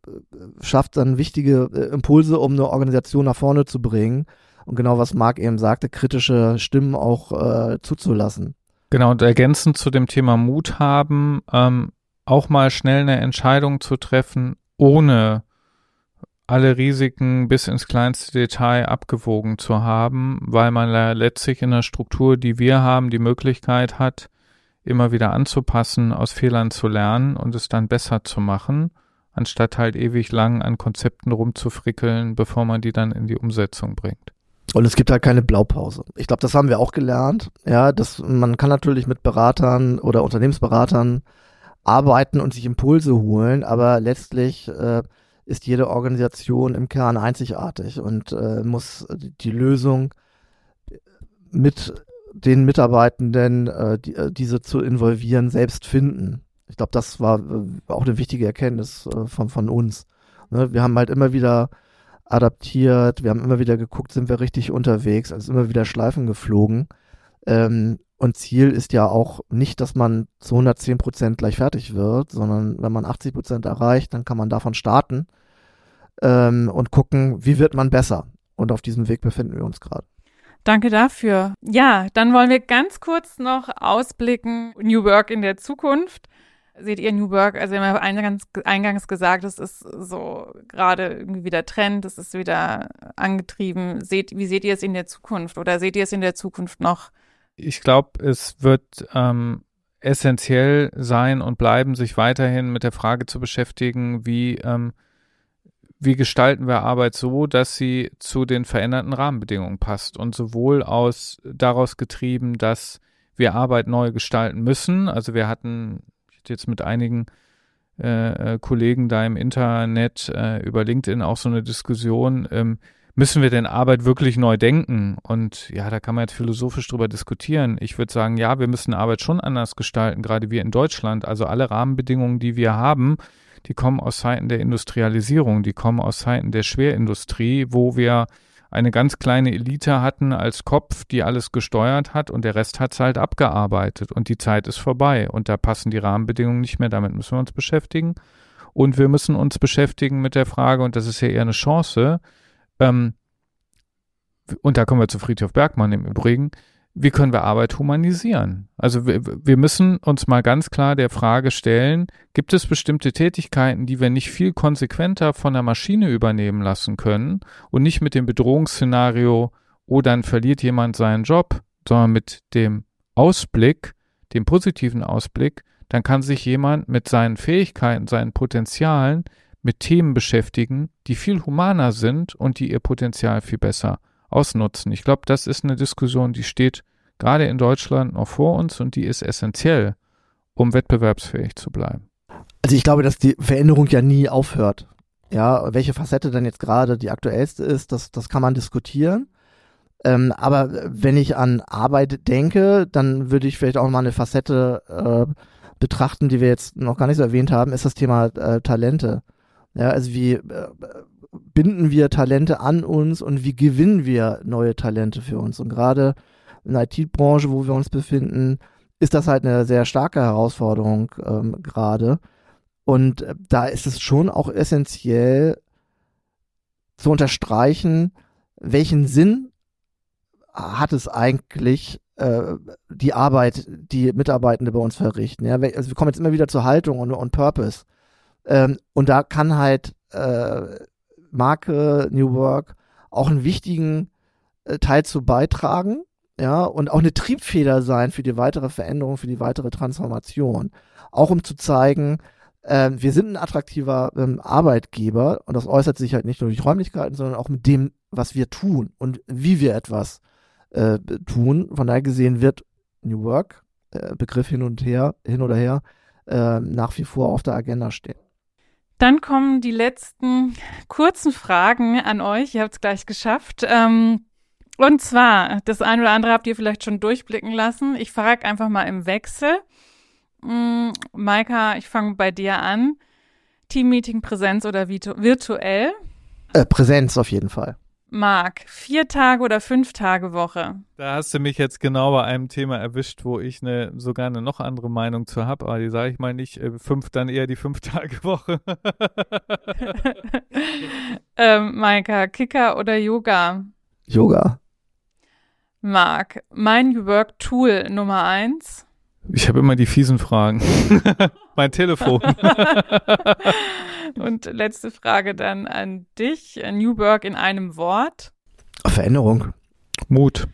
D: schafft dann wichtige äh, Impulse, um eine Organisation nach vorne zu bringen. Und genau was Marc eben sagte, kritische Stimmen auch äh, zuzulassen.
C: Genau, und ergänzend zu dem Thema Mut haben, ähm, auch mal schnell eine Entscheidung zu treffen, ohne alle Risiken bis ins kleinste Detail abgewogen zu haben, weil man letztlich in der Struktur, die wir haben, die Möglichkeit hat, immer wieder anzupassen, aus Fehlern zu lernen und es dann besser zu machen, anstatt halt ewig lang an Konzepten rumzufrickeln, bevor man die dann in die Umsetzung bringt.
D: Und es gibt halt keine Blaupause. Ich glaube, das haben wir auch gelernt. Ja, dass man kann natürlich mit Beratern oder Unternehmensberatern arbeiten und sich Impulse holen, aber letztlich äh, ist jede Organisation im Kern einzigartig und äh, muss die Lösung mit den Mitarbeitenden, äh, die, äh, diese zu involvieren, selbst finden. Ich glaube, das war äh, auch eine wichtige Erkenntnis äh, von, von uns. Ne? Wir haben halt immer wieder adaptiert, wir haben immer wieder geguckt, sind wir richtig unterwegs, also immer wieder Schleifen geflogen. Ähm, und Ziel ist ja auch nicht, dass man zu 110 Prozent gleich fertig wird, sondern wenn man 80 Prozent erreicht, dann kann man davon starten ähm, und gucken, wie wird man besser. Und auf diesem Weg befinden wir uns gerade.
A: Danke dafür. Ja, dann wollen wir ganz kurz noch ausblicken, New Work in der Zukunft. Seht ihr New Work, also wir haben eingangs, eingangs gesagt, es ist so gerade irgendwie wieder Trend, es ist wieder angetrieben. Seht, wie seht ihr es in der Zukunft oder seht ihr es in der Zukunft noch?
C: Ich glaube, es wird ähm, essentiell sein und bleiben, sich weiterhin mit der Frage zu beschäftigen, wie ähm, wie gestalten wir Arbeit so, dass sie zu den veränderten Rahmenbedingungen passt und sowohl aus daraus getrieben, dass wir Arbeit neu gestalten müssen. Also wir hatten jetzt mit einigen äh, äh, Kollegen da im Internet äh, über LinkedIn auch so eine Diskussion, ähm, müssen wir denn Arbeit wirklich neu denken? Und ja, da kann man jetzt philosophisch drüber diskutieren. Ich würde sagen, ja, wir müssen Arbeit schon anders gestalten, gerade wir in Deutschland. Also alle Rahmenbedingungen, die wir haben, die kommen aus Zeiten der Industrialisierung, die kommen aus Zeiten der Schwerindustrie, wo wir eine ganz kleine Elite hatten als Kopf, die alles gesteuert hat und der Rest hat es halt abgearbeitet und die Zeit ist vorbei und da passen die Rahmenbedingungen nicht mehr, damit müssen wir uns beschäftigen. Und wir müssen uns beschäftigen mit der Frage, und das ist ja eher eine Chance, ähm, und da kommen wir zu Friedhof Bergmann im Übrigen, wie können wir Arbeit humanisieren? Also wir, wir müssen uns mal ganz klar der Frage stellen, gibt es bestimmte Tätigkeiten, die wir nicht viel konsequenter von der Maschine übernehmen lassen können und nicht mit dem Bedrohungsszenario, oh, dann verliert jemand seinen Job, sondern mit dem Ausblick, dem positiven Ausblick, dann kann sich jemand mit seinen Fähigkeiten, seinen Potenzialen mit Themen beschäftigen, die viel humaner sind und die ihr Potenzial viel besser ausnutzen. Ich glaube, das ist eine Diskussion, die steht gerade in Deutschland noch vor uns und die ist essentiell, um wettbewerbsfähig zu bleiben.
D: Also ich glaube, dass die Veränderung ja nie aufhört. Ja, welche Facette dann jetzt gerade die aktuellste ist, das, das kann man diskutieren. Ähm, aber wenn ich an Arbeit denke, dann würde ich vielleicht auch mal eine Facette äh, betrachten, die wir jetzt noch gar nicht so erwähnt haben, ist das Thema äh, Talente. Ja, also wie äh, binden wir Talente an uns und wie gewinnen wir neue Talente für uns? Und gerade in der IT-Branche, wo wir uns befinden, ist das halt eine sehr starke Herausforderung ähm, gerade. Und äh, da ist es schon auch essentiell zu unterstreichen, welchen Sinn hat es eigentlich äh, die Arbeit, die Mitarbeitende bei uns verrichten. Ja? Also wir kommen jetzt immer wieder zur Haltung und, und Purpose. Ähm, und da kann halt äh, Marke New Work auch einen wichtigen äh, Teil zu beitragen ja, und auch eine Triebfeder sein für die weitere Veränderung, für die weitere Transformation. Auch um zu zeigen, äh, wir sind ein attraktiver ähm, Arbeitgeber und das äußert sich halt nicht nur durch Räumlichkeiten, sondern auch mit dem, was wir tun und wie wir etwas äh, tun. Von daher gesehen wird New Work, äh, Begriff hin und her, hin oder her, äh, nach wie vor auf der Agenda stehen.
A: Dann kommen die letzten kurzen Fragen an euch. Ihr habt es gleich geschafft. Ähm, Und zwar, das eine oder andere habt ihr vielleicht schon durchblicken lassen. Ich frage einfach mal im Wechsel. Mm, Maika, ich fange bei dir an. Teammeeting Präsenz oder virtuell?
D: Äh, Präsenz auf jeden Fall.
A: Marc, vier Tage oder fünf Tage Woche?
C: Da hast du mich jetzt genau bei einem Thema erwischt, wo ich eine, sogar eine noch andere Meinung zu habe, aber die sage ich mal nicht. Äh, fünf, dann eher die Fünf-Tage-Woche.
A: ähm, Maika, Kicker oder Yoga?
D: Yoga.
A: Marc, mein New Work Tool Nummer eins?
C: Ich habe immer die fiesen Fragen. mein Telefon.
A: Und letzte Frage dann an dich. New Work in einem Wort.
D: Veränderung.
C: Mut.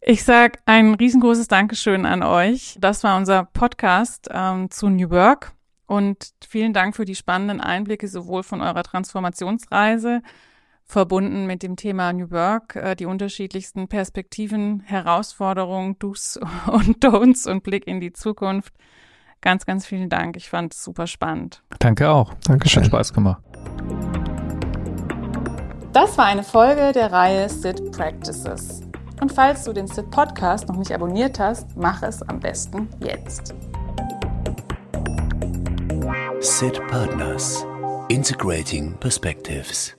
A: Ich sage ein riesengroßes Dankeschön an euch. Das war unser Podcast ähm, zu New Work. Und vielen Dank für die spannenden Einblicke sowohl von eurer Transformationsreise, verbunden mit dem Thema New Work, äh, die unterschiedlichsten Perspektiven, Herausforderungen, Do's und Don'ts und Blick in die Zukunft. Ganz, ganz vielen Dank. Ich fand es super spannend.
C: Danke auch.
D: Dankeschön.
C: Hat Spaß gemacht.
A: Das war eine Folge der Reihe Sit Practices. Und falls du den Sit Podcast noch nicht abonniert hast, mach es am besten jetzt.
B: Sit Partners. Integrating Perspectives.